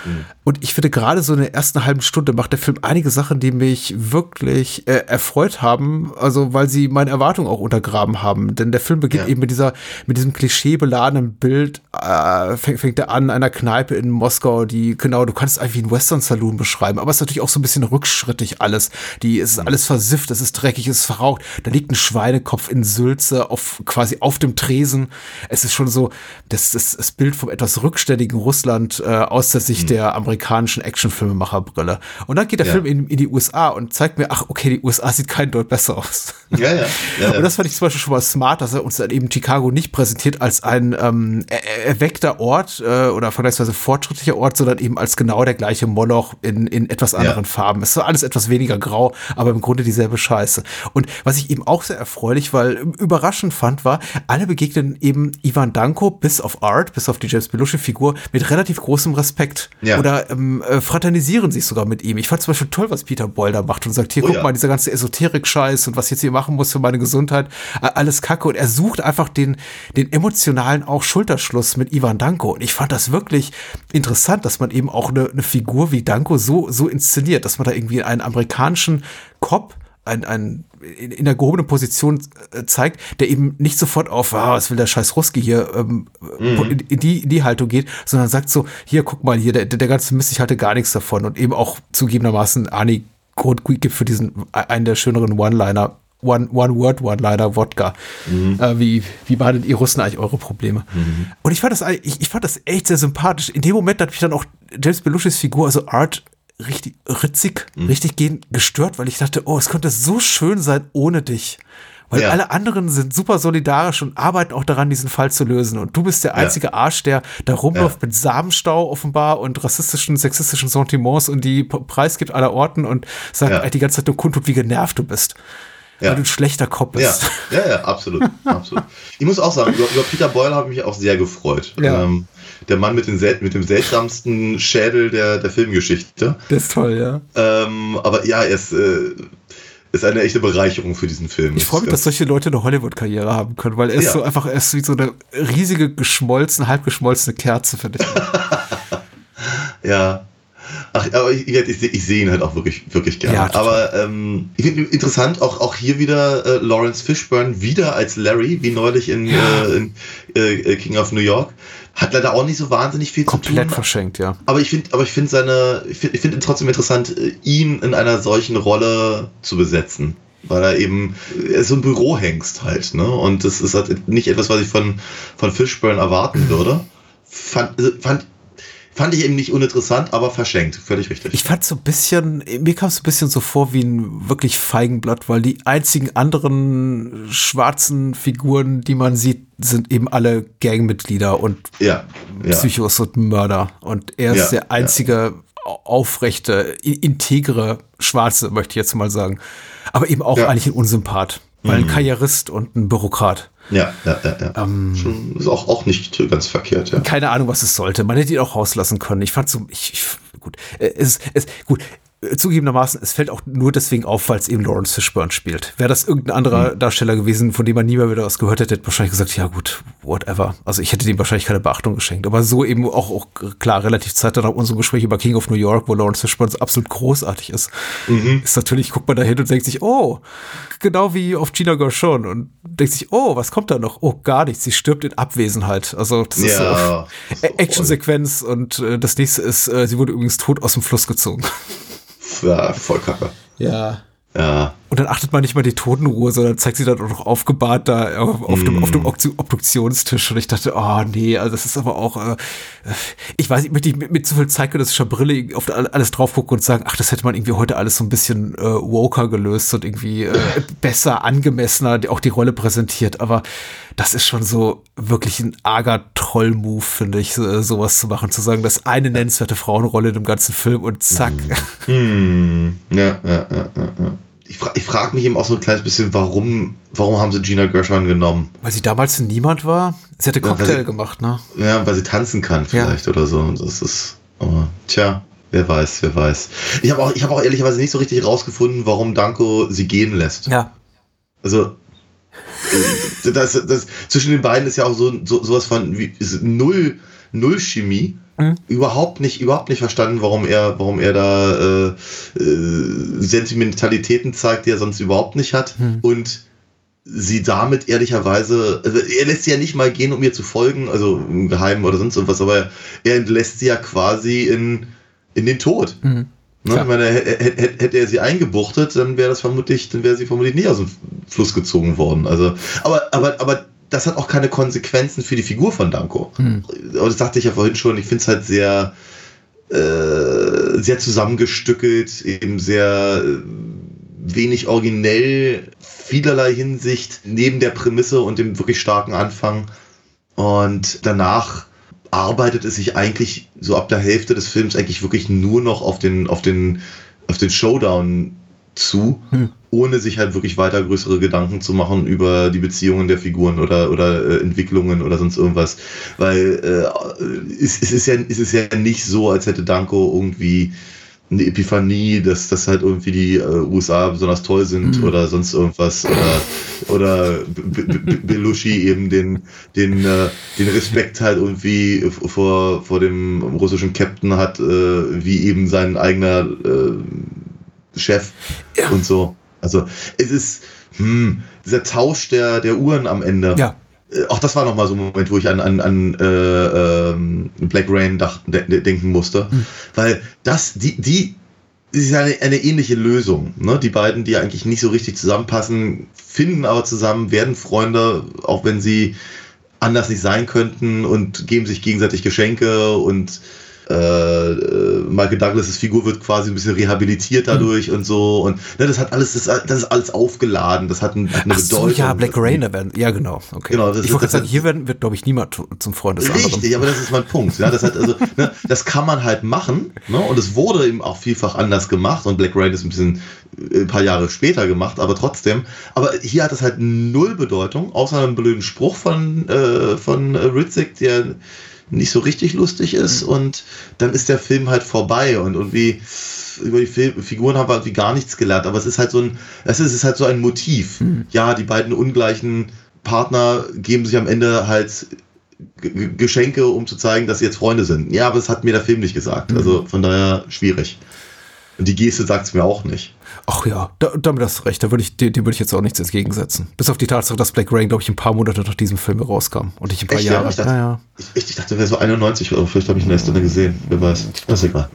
Und ich finde, gerade so in der ersten halben Stunde macht der Film einige Sachen, die mich wirklich äh, erfreut haben, also weil sie meine Erwartungen auch untergraben haben. Denn der Film beginnt Ja. eben mit dieser, mit diesem klischeebeladenen Bild, äh, fängt, fängt er an, einer Kneipe in Moskau, die, genau, du kannst einfach wie ein Western-Saloon beschreiben, aber es ist natürlich auch so ein bisschen rückschrittig alles. Die, es ist alles versifft, es ist dreckig, es ist verraucht. Da liegt ein Schweinekopf in Sülze auf, quasi auf dem Tresen. Es ist schon so, das, das, das Bild vom etwas rückständigen Russland äh, aus der Sicht der amerikanischen Actionfilmemacherbrille. Und dann geht der Ja. Film in, in die USA und zeigt mir, ach, okay, die USA sieht kein Deut besser aus. Ja, ja. ja. Und das fand ich zum Beispiel schon mal smart, dass er uns dann eben Chicago nicht präsentiert als ein ähm, er- er- erweckter Ort äh, oder vergleichsweise fortschrittlicher Ort, sondern eben als genau der gleiche Moloch in, in etwas anderen Farben. Es war alles etwas weniger grau, aber im Grunde dieselbe Scheiße. Und was ich eben auch sehr erfreulich, weil ähm, überraschend fand, war, alle begegnen eben Ivan Danko bis auf Art, bis auf die James Belushi-Figur mit relativ großem Respekt. Ja. Oder ähm, äh, fraternisieren sich sogar mit ihm. Ich fand zum Beispiel toll, was Peter Boyle da macht und sagt, hier, Oh guck ja. mal, dieser ganze Esoterik-Scheiß und was ich jetzt hier machen muss für meine Gesundheit, alles Kacke. Und er sucht einfach den, den emotionalen auch Schulterschluss mit Ivan Danko. Und ich fand das wirklich interessant, dass man eben auch eine, eine Figur wie Danko so, so inszeniert, dass man da irgendwie einen amerikanischen Cop ein, ein, in, in der gehobenen Position äh, zeigt, der eben nicht sofort auf, ah, was will der scheiß Ruski hier, ähm, in, in, die, in die Haltung geht, sondern sagt so, hier, guck mal, hier, der, der ganze Mist, ich halte gar nichts davon und eben auch zugegebenermaßen Arnie Grund gibt für diesen, einen der schöneren One-Liner One, One Word, One Liner Wodka. Äh, wie, wie behandelt ihr Russen eigentlich eure Probleme? Und ich fand das ich, ich fand das echt sehr sympathisch. In dem Moment hat mich dann auch James Belushis Figur, also Art, richtig ritzig, richtig gehen, gestört, weil ich dachte, oh, es könnte so schön sein ohne dich. Weil Ja. alle anderen sind super solidarisch und arbeiten auch daran, diesen Fall zu lösen. Und du bist der einzige Arsch, der da rumläuft mit Samenstau offenbar und rassistischen, sexistischen Sentiments und die P- Preis gibt aller Orten und sagt Ja. eigentlich die ganze Zeit nur kundtut, wie genervt du bist. Ja. Weil du ein schlechter Kopf Ja, bist. ja, ja, absolut, absolut. Ich muss auch sagen, über, über Peter Boyle habe ich mich auch sehr gefreut. Ja. Ähm, der Mann mit, den mit dem seltsamsten Schädel der, der Filmgeschichte. Das ist toll, ja. Ähm, aber ja, er ist, äh, ist eine echte Bereicherung für diesen Film. Ich freue mich, dass solche Leute eine Hollywood-Karriere haben können, weil er ist Ja. so einfach, er ist wie so eine riesige, geschmolzene, halb geschmolzene Kerze, finde ich. Ja. Ach, aber ich, ich, ich, sehe ihn halt auch wirklich, wirklich gerne. Ja, aber ähm, ich finde interessant, auch, auch hier wieder äh, Lawrence Fishburne wieder als Larry, wie neulich in, äh, in äh, King of New York. Hat leider auch nicht so wahnsinnig viel Komplett zu tun. verschenkt, ja. Aber ich finde, aber ich finde seine, ich finde ich finde trotzdem interessant, äh, ihn in einer solchen Rolle zu besetzen. Weil er eben, er ist so ein Bürohengst halt, ne? Und das ist halt nicht etwas, was ich von, von Fishburne erwarten würde. Fand, fand, fand ich eben nicht uninteressant, aber verschenkt. Völlig richtig. Ich fand so ein bisschen, mir kam es ein bisschen so vor wie ein wirklich Feigenblatt, weil die einzigen anderen schwarzen Figuren, die man sieht, sind eben alle Gangmitglieder und ja, ja. Psychos und Mörder. Und er ist Ja, der einzige aufrechte, integre Schwarze, möchte ich jetzt mal sagen. Aber eben auch eigentlich ein Unsympath, weil ein Karrierist und ein Bürokrat. Ja, ja, ja, ja. Ähm, Schon, ist auch, auch nicht ganz verkehrt, ja. keine Ahnung, was es sollte. Man hätte ihn auch rauslassen können. Ich fand so, ich, ich gut, äh, es, es, gut. Äh, Zugegebenermaßen, es fällt auch nur deswegen auf, weil es eben Lawrence Fishburne spielt. Wäre das irgendein anderer Darsteller gewesen, von dem man nie mehr wieder was gehört hätte, hätte wahrscheinlich gesagt, ja gut, whatever. Also ich hätte dem wahrscheinlich keine Beachtung geschenkt. Aber so eben auch, auch klar, relativ zeitnah nach unserem Gespräch über King of New York, wo Lawrence Fishburne so absolut großartig ist, ist natürlich, guckt man da hin und denkt sich, oh, genau wie auf Gina Gershon und denkt sich, oh, was kommt da noch? Oh, gar nichts. Sie stirbt in Abwesenheit. Also das ist Ja, so Actionsequenz und äh, das nächste ist, äh, sie wurde übrigens tot aus dem Fluss gezogen. Ja, voll kacke. Ja. Ja. Und dann achtet man nicht mal die Totenruhe, sondern zeigt sie dann auch noch aufgebahrt da auf, auf dem, auf dem Obdu- Obduktionstisch. Und ich dachte, oh nee, also das ist aber auch, äh, ich weiß nicht, möchte ich mit, mit so viel zeitgenössischer Brille auf all- alles drauf gucken und sagen, ach, das hätte man irgendwie heute alles so ein bisschen äh, woker gelöst und irgendwie äh, besser, angemessener, auch die Rolle präsentiert. Aber das ist schon so wirklich ein arger Troll-Move, finde ich, so, sowas zu machen, zu sagen, das ist eine nennenswerte Frauenrolle in dem ganzen Film und zack. Hm. Ja, ja, ja, ja. ja. Ich, fra ich frage mich eben auch so ein kleines bisschen, warum, warum haben sie Gina Gershon genommen? Weil sie damals niemand war. Sie hatte Ja, weil Cocktail sie- gemacht, ne? Ja, weil sie tanzen kann vielleicht oder so. Und das ist, aber, tja, wer weiß, wer weiß. Ich habe auch, ich habe auch ehrlicherweise nicht so richtig rausgefunden, warum Danko sie gehen lässt. Ja. Also, das, das, zwischen den beiden ist ja auch so, so sowas von wie, null, null Chemie. Mhm. Überhaupt nicht, überhaupt nicht verstanden, warum er, warum er da äh, äh, Sentimentalitäten zeigt, die er sonst überhaupt nicht hat. Und sie damit ehrlicherweise, also er lässt sie ja nicht mal gehen, um ihr zu folgen, also im Geheimen oder sonst irgendwas, aber er entlässt sie ja quasi in, in den Tod. Ne? Klar. Ich meine, hä- hä- hä- hätte er sie eingebuchtet, dann wäre das vermutlich, dann wäre sie vermutlich nie aus dem Fluss gezogen worden. Also, aber, aber, aber das hat auch keine Konsequenzen für die Figur von Danko. Aber das sagte ich ja vorhin schon, ich finde es halt sehr, äh, sehr zusammengestückelt, eben sehr äh, wenig originell, vielerlei Hinsicht, neben der Prämisse und dem wirklich starken Anfang. Und danach arbeitet es sich eigentlich so ab der Hälfte des Films eigentlich wirklich nur noch auf den, auf den, auf den Showdown zu, ohne sich halt wirklich weiter größere Gedanken zu machen über die Beziehungen der Figuren oder, oder äh, Entwicklungen oder sonst irgendwas. Weil äh, es, es, ist ja, es ist ja nicht so, als hätte Danko irgendwie eine Epiphanie, dass, dass halt irgendwie die äh, USA besonders toll sind oder sonst irgendwas oder oder B- B- B- Belushi eben den den äh, den Respekt halt irgendwie vor vor dem russischen Captain hat, äh, wie eben sein eigener Chef und so. Also es ist hm, dieser Tausch der der Uhren am Ende. Ja. Äh, Auch das war nochmal so ein Moment, wo ich an, an, an äh, ähm, Black Rain dach, de, de, denken musste. Weil das, die, die ist eine, eine ähnliche Lösung. Ne? Die beiden, die eigentlich nicht so richtig zusammenpassen, finden aber zusammen, werden Freunde, auch wenn sie anders nicht sein könnten und geben sich gegenseitig Geschenke und äh, äh, Michael Douglas' Figur wird quasi ein bisschen rehabilitiert dadurch mhm. und so und ne, das hat alles das, das, ist alles aufgeladen das hat, ein, hat eine Ach so, Bedeutung ja Black Rain werden ja genau okay genau das, ich wollte sagen hier werden, wird glaube ich niemand zum Freund des richtig anderen. aber das ist mein Punkt ja das hat also ne, das kann man halt machen ne, und es wurde eben auch vielfach anders gemacht und Black Rain ist ein bisschen äh, ein paar Jahre später gemacht aber trotzdem aber hier hat es halt null Bedeutung außer einem blöden Spruch von äh, von Ritzik der nicht so richtig lustig ist mhm. und dann ist der Film halt vorbei und irgendwie über die Figuren haben wir irgendwie gar nichts gelernt, aber es ist halt so ein, es ist, es ist halt so ein Motiv. Mhm. Ja, die beiden ungleichen Partner geben sich am Ende halt G Geschenke, um zu zeigen, dass sie jetzt Freunde sind. Ja, aber es hat mir der Film nicht gesagt. Mhm. Also von daher schwierig. Und die Geste sagt es mir auch nicht. Ach ja, da, damit hast du recht. Da würde ich, dem, dem würde ich jetzt auch nichts entgegensetzen. Bis auf die Tatsache, dass Black Rain, glaube ich, ein paar Monate nach diesem Film rauskam. Und ich ein paar Echt, Jahre. Ja, ich dachte, ja, ja. Ich, ich dachte, wäre so 91 oder vielleicht habe ich ihn erst dann gesehen. Wer weiß. Das ist egal.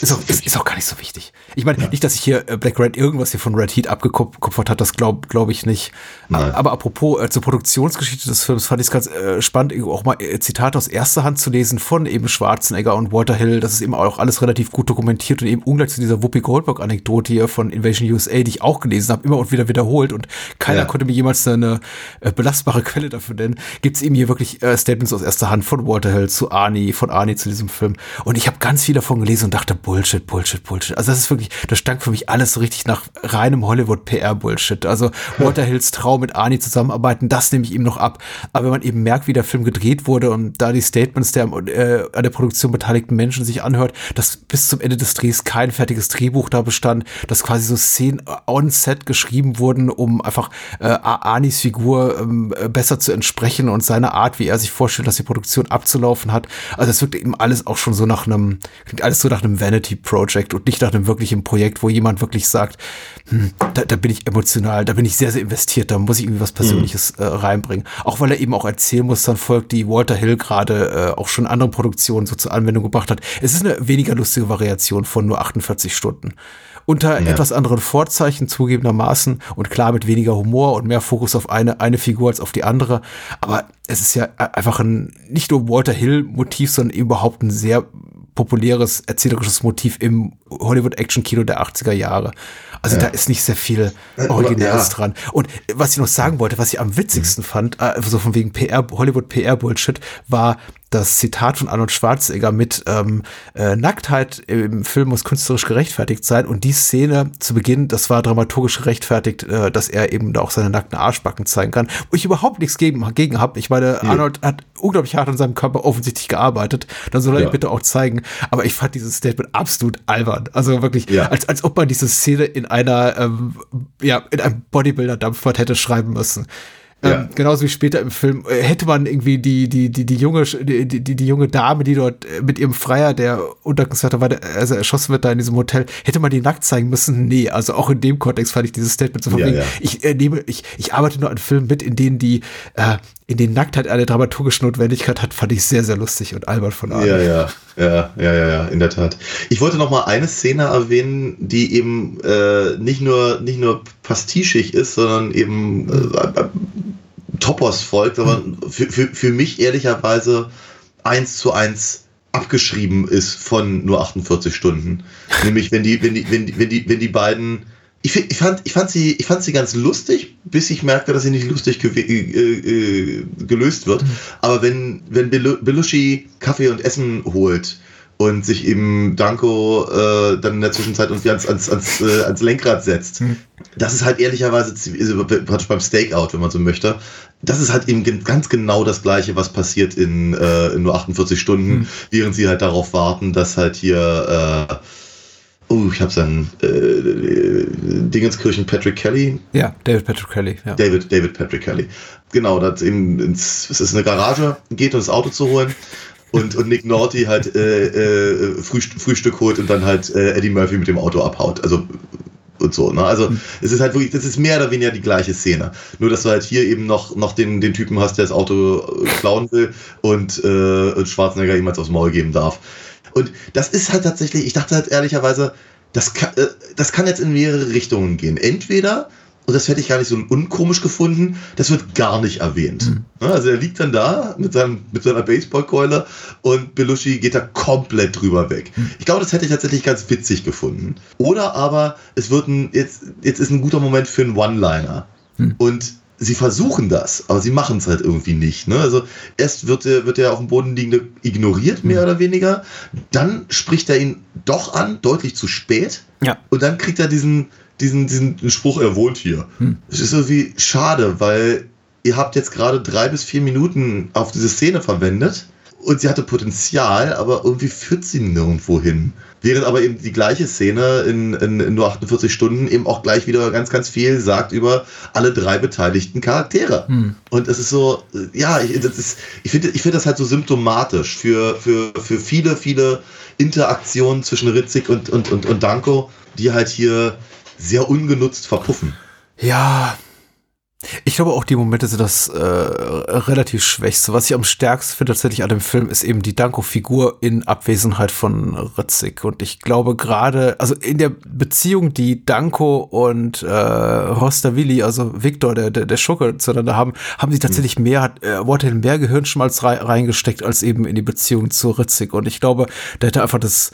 Ist auch, ist, ist auch gar nicht so wichtig. Ich meine, ja. nicht, dass ich hier äh, Black Red irgendwas hier von Red Heat abgekupfert hat, das glaube glaub ich nicht. Nein. Aber apropos äh, zur Produktionsgeschichte des Films fand ich es ganz äh, spannend, auch mal äh, Zitate aus erster Hand zu lesen von eben Schwarzenegger und Walter Hill. Das ist eben auch alles relativ gut dokumentiert und eben ungleich zu dieser Whoopi Goldberg-Anekdote hier von Invasion USA, die ich auch gelesen habe, immer und wieder wiederholt und keiner ja. konnte mir jemals eine äh, belastbare Quelle dafür nennen. Gibt es eben hier wirklich äh, Statements aus erster Hand von Walter Hill zu Arnie, von Arnie zu diesem Film. Und ich habe ganz viel davon gelesen und dachte, Bullshit, Bullshit, Bullshit. Also das ist wirklich, das stank für mich alles so richtig nach reinem Hollywood-PR-Bullshit. Also Walter Hills Traum mit Arnie zusammenarbeiten, das nehme ich ihm noch ab. Aber wenn man eben merkt, wie der Film gedreht wurde und da die Statements der äh, an der Produktion beteiligten Menschen sich anhört, dass bis zum Ende des Drehs kein fertiges Drehbuch da bestand, dass quasi so Szenen on Set geschrieben wurden, um einfach äh, Arnis Figur ähm, besser zu entsprechen und seine Art, wie er sich vorstellt, dass die Produktion abzulaufen hat. Also es wirkt eben alles auch schon so nach einem, klingt alles so nach einem Vanity Project und nicht nach einem wirklichen Projekt, wo jemand wirklich sagt, hm, da, da bin ich emotional, da bin ich sehr, sehr investiert, da muss ich irgendwie was Persönliches mhm. äh, reinbringen. Auch weil er eben auch Erzählmustern folgt, die Walter Hill gerade äh, auch schon in anderen Produktionen so zur Anwendung gebracht hat. Es ist eine weniger lustige Variation von nur 48 Stunden unter ja. etwas anderen Vorzeichen zugegebenermaßen und klar mit weniger Humor und mehr Fokus auf eine, eine Figur als auf die andere. Aber es ist ja e-, einfach ein nicht nur Walter Hill Motiv, sondern überhaupt ein sehr populäres erzählerisches Motiv im Hollywood-Action-Kino der 80er Jahre. Also ja. da ist nicht sehr viel äh, Originäres ja. dran. Und was ich noch sagen wollte, was ich am witzigsten mhm. fand, äh, so von wegen PR, Hollywood PR-Bullshit, war, das Zitat von Arnold Schwarzenegger mit ähm, äh, Nacktheit im Film muss künstlerisch gerechtfertigt sein und die Szene zu Beginn, das war dramaturgisch gerechtfertigt, äh, dass er eben auch seine nackten Arschbacken zeigen kann, wo ich überhaupt nichts gegen, gegen habe. Ich meine, ja. Arnold hat unglaublich hart an seinem Körper offensichtlich gearbeitet, dann soll er ja. ihn bitte auch zeigen, aber ich fand dieses Statement absolut albern. Also wirklich, ja. als, als ob man diese Szene in einer, ähm, ja, in einem Bodybuilder-Dampfbad hätte schreiben müssen. Ja. Ähm, genauso wie später im Film äh, hätte man irgendwie die die die die junge die die, die junge Dame, die dort äh, mit ihrem Freier, der untergesetzt war, also erschossen wird da in diesem Hotel, hätte man die nackt zeigen müssen? Nee, also auch in dem Kontext fand ich dieses Statement so von ja, wegen, ja. ich äh, nehme ich ich arbeite nur an Filmen mit, in denen die äh, in denen Nacktheit eine dramaturgische Notwendigkeit hat, fand ich sehr sehr lustig und albern von Arne. Ja, ja, ja, ja, ja, ja, in der Tat. Ich wollte noch mal eine Szene erwähnen, die eben äh, nicht nur nicht nur pastischig ist, sondern eben äh, Topos folgt, aber für, für, für mich ehrlicherweise eins zu eins abgeschrieben ist von nur 48 Stunden. Nämlich wenn die, wenn die, wenn die, wenn die, wenn die beiden ich, ich, fand, ich, fand sie, ich fand sie ganz lustig, bis ich merkte, dass sie nicht lustig äh, äh, gelöst wird. Mhm. Aber wenn, wenn Belushi Kaffee und Essen holt und sich eben Danko äh, dann in der Zwischenzeit irgendwie ans, ans, ans, äh, ans Lenkrad setzt. Hm. Das ist halt ehrlicherweise also praktisch beim Stakeout, wenn man so möchte. Das ist halt eben ganz genau das Gleiche, was passiert in, äh, in nur 48 Stunden, hm. während sie halt darauf warten, dass halt hier äh, Oh, ich habe seinen äh, Dingenskirchen Patrick Kelly. Ja, David Patrick Kelly. Ja. David, David Patrick Kelly. Genau, das eben ins, es ist eine Garage geht, um das Auto zu holen und, und Nick Naughty halt äh, äh, Frühstück, Frühstück holt und dann halt äh, Eddie Murphy mit dem Auto abhaut. Also und so. Ne? Also mhm. es ist halt wirklich, das ist mehr oder weniger die gleiche Szene. Nur dass du halt hier eben noch, noch den, den Typen hast, der das Auto äh, klauen will und, äh, und Schwarzenegger ihm als aufs Maul geben darf. Und das ist halt tatsächlich, ich dachte halt ehrlicherweise, das kann, äh, das kann jetzt in mehrere Richtungen gehen. Entweder, und das hätte ich gar nicht so unkomisch gefunden, das wird gar nicht erwähnt. Mhm. Also er liegt dann da mit, seinem, mit seiner Baseballkeule und Belushi geht da komplett drüber weg. Ich glaube, das hätte ich tatsächlich ganz witzig gefunden. Oder aber es wird ein, jetzt, jetzt ist ein guter Moment für einen One-Liner. Und sie versuchen das, aber sie machen es halt irgendwie nicht. Ne? Also erst wird der, wird der auf dem Boden liegende ignoriert, mehr oder weniger. Dann spricht er ihn doch an, deutlich zu spät. Ja. Und dann kriegt er diesen, diesen, diesen Spruch, er wohnt hier. Es ist irgendwie schade, weil ihr habt jetzt gerade drei bis vier Minuten auf diese Szene verwendet und sie hatte Potenzial, aber irgendwie führt sie nirgendwo hin. Während aber eben die gleiche Szene in, in, in nur 48 Stunden eben auch gleich wieder ganz, ganz viel sagt über alle drei beteiligten Charaktere. Und es ist so, ja, ich, das ist, ich finde ich finde das halt so symptomatisch für, für, für viele, viele Interaktionen zwischen Ritzig und, und, und, und Danko, die halt hier sehr ungenutzt verpuffen. Ja. Ich glaube auch die Momente sind das äh, relativ schwächste. Was ich am stärksten finde tatsächlich an dem Film ist eben die Danko-Figur in Abwesenheit von Ritzig. Und ich glaube gerade, also in der Beziehung, die Danko und äh, Hostavili, also Victor, der, der, der Schurke zueinander haben, haben sie tatsächlich mehr, hat äh, Waterhill mehr Gehirnschmalz rei reingesteckt als eben in die Beziehung zu Ritzig. Und ich glaube, da hätte einfach das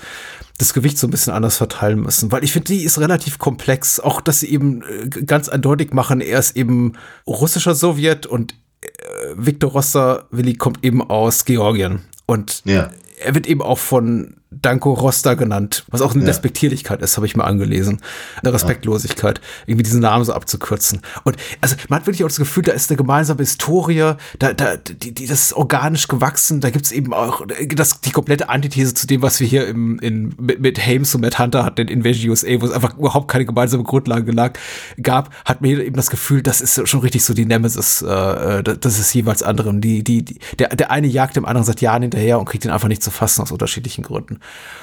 das Gewicht so ein bisschen anders verteilen müssen, weil ich finde, die ist relativ komplex. Auch, dass sie eben äh, ganz eindeutig machen, er ist eben russischer Sowjet und äh, Viktor Rosta-Willi kommt eben aus Georgien. Und Ja. er wird eben auch von Danko Rosta genannt, was auch eine Ja. Despektierlichkeit ist, habe ich mal angelesen. Eine Respektlosigkeit, irgendwie diesen Namen so abzukürzen. Und also man hat wirklich auch das Gefühl, da ist eine gemeinsame Historie, da, da, die, die, das ist organisch gewachsen, da gibt's eben auch das, die komplette Antithese zu dem, was wir hier im, in, mit, mit Hames und Matt Hunter hatten in Invasion USA, wo es einfach überhaupt keine gemeinsame Grundlage lag, gab, hat mir eben das Gefühl, das ist schon richtig so die Nemesis, äh, äh, das ist jeweils anderen. Die, die, die, der, der eine jagt dem anderen seit Jahren hinterher und kriegt ihn einfach nicht zu fassen aus unterschiedlichen Gründen.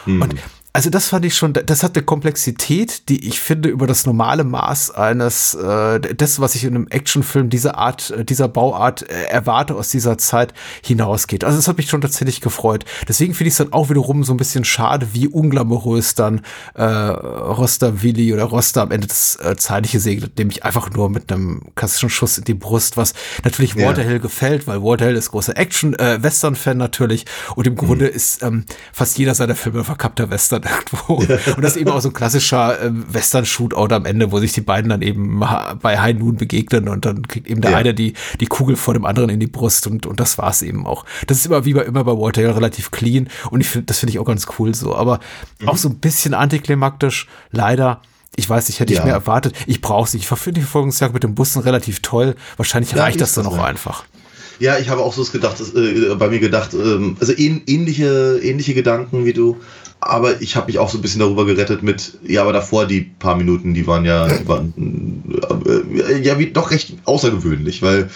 Und also das fand ich schon, das hat eine Komplexität, die ich finde über das normale Maß eines, äh, des, was ich in einem Actionfilm dieser Art, äh, dieser Bauart äh, erwarte aus dieser Zeit hinausgeht. Also das hat mich schon tatsächlich gefreut. Deswegen finde ich es dann auch wiederum so ein bisschen schade, wie unglamourös dann äh, Roster Willi oder Roster am Ende das äh, Zeitliche segnet, nämlich einfach nur mit einem klassischen Schuss in die Brust, was natürlich Ja. Waterhill gefällt, weil Waterhill ist großer Action, äh, Western-Fan natürlich und im Grunde ist ähm, fast jeder seiner Filme ein verkappter Western irgendwo. Und das ist eben auch so ein klassischer ähm, Western-Shootout am Ende, wo sich die beiden dann eben bei High Noon begegnen und dann kriegt eben der Ja. eine die, die Kugel vor dem anderen in die Brust und, und das war's eben auch. Das ist immer wie bei, immer bei Waterhill relativ clean und ich finde, das finde ich auch ganz cool so, aber Mhm. auch so ein bisschen antiklimaktisch, leider. Ich weiß nicht, hätte ich Ja. mehr erwartet. Ich brauche sie. Ich verfinde die Verfolgungsjagd mit den Bussen relativ toll. Wahrscheinlich Ja, reicht das dann auch einfach. Ja, ich habe auch so gedacht, äh, bei mir gedacht, ähm, also ähn, ähnliche, ähnliche Gedanken wie du, aber ich habe mich auch so ein bisschen darüber gerettet mit, ja, aber davor die paar Minuten, die waren ja, die waren, äh, ja, wie, doch recht außergewöhnlich, weil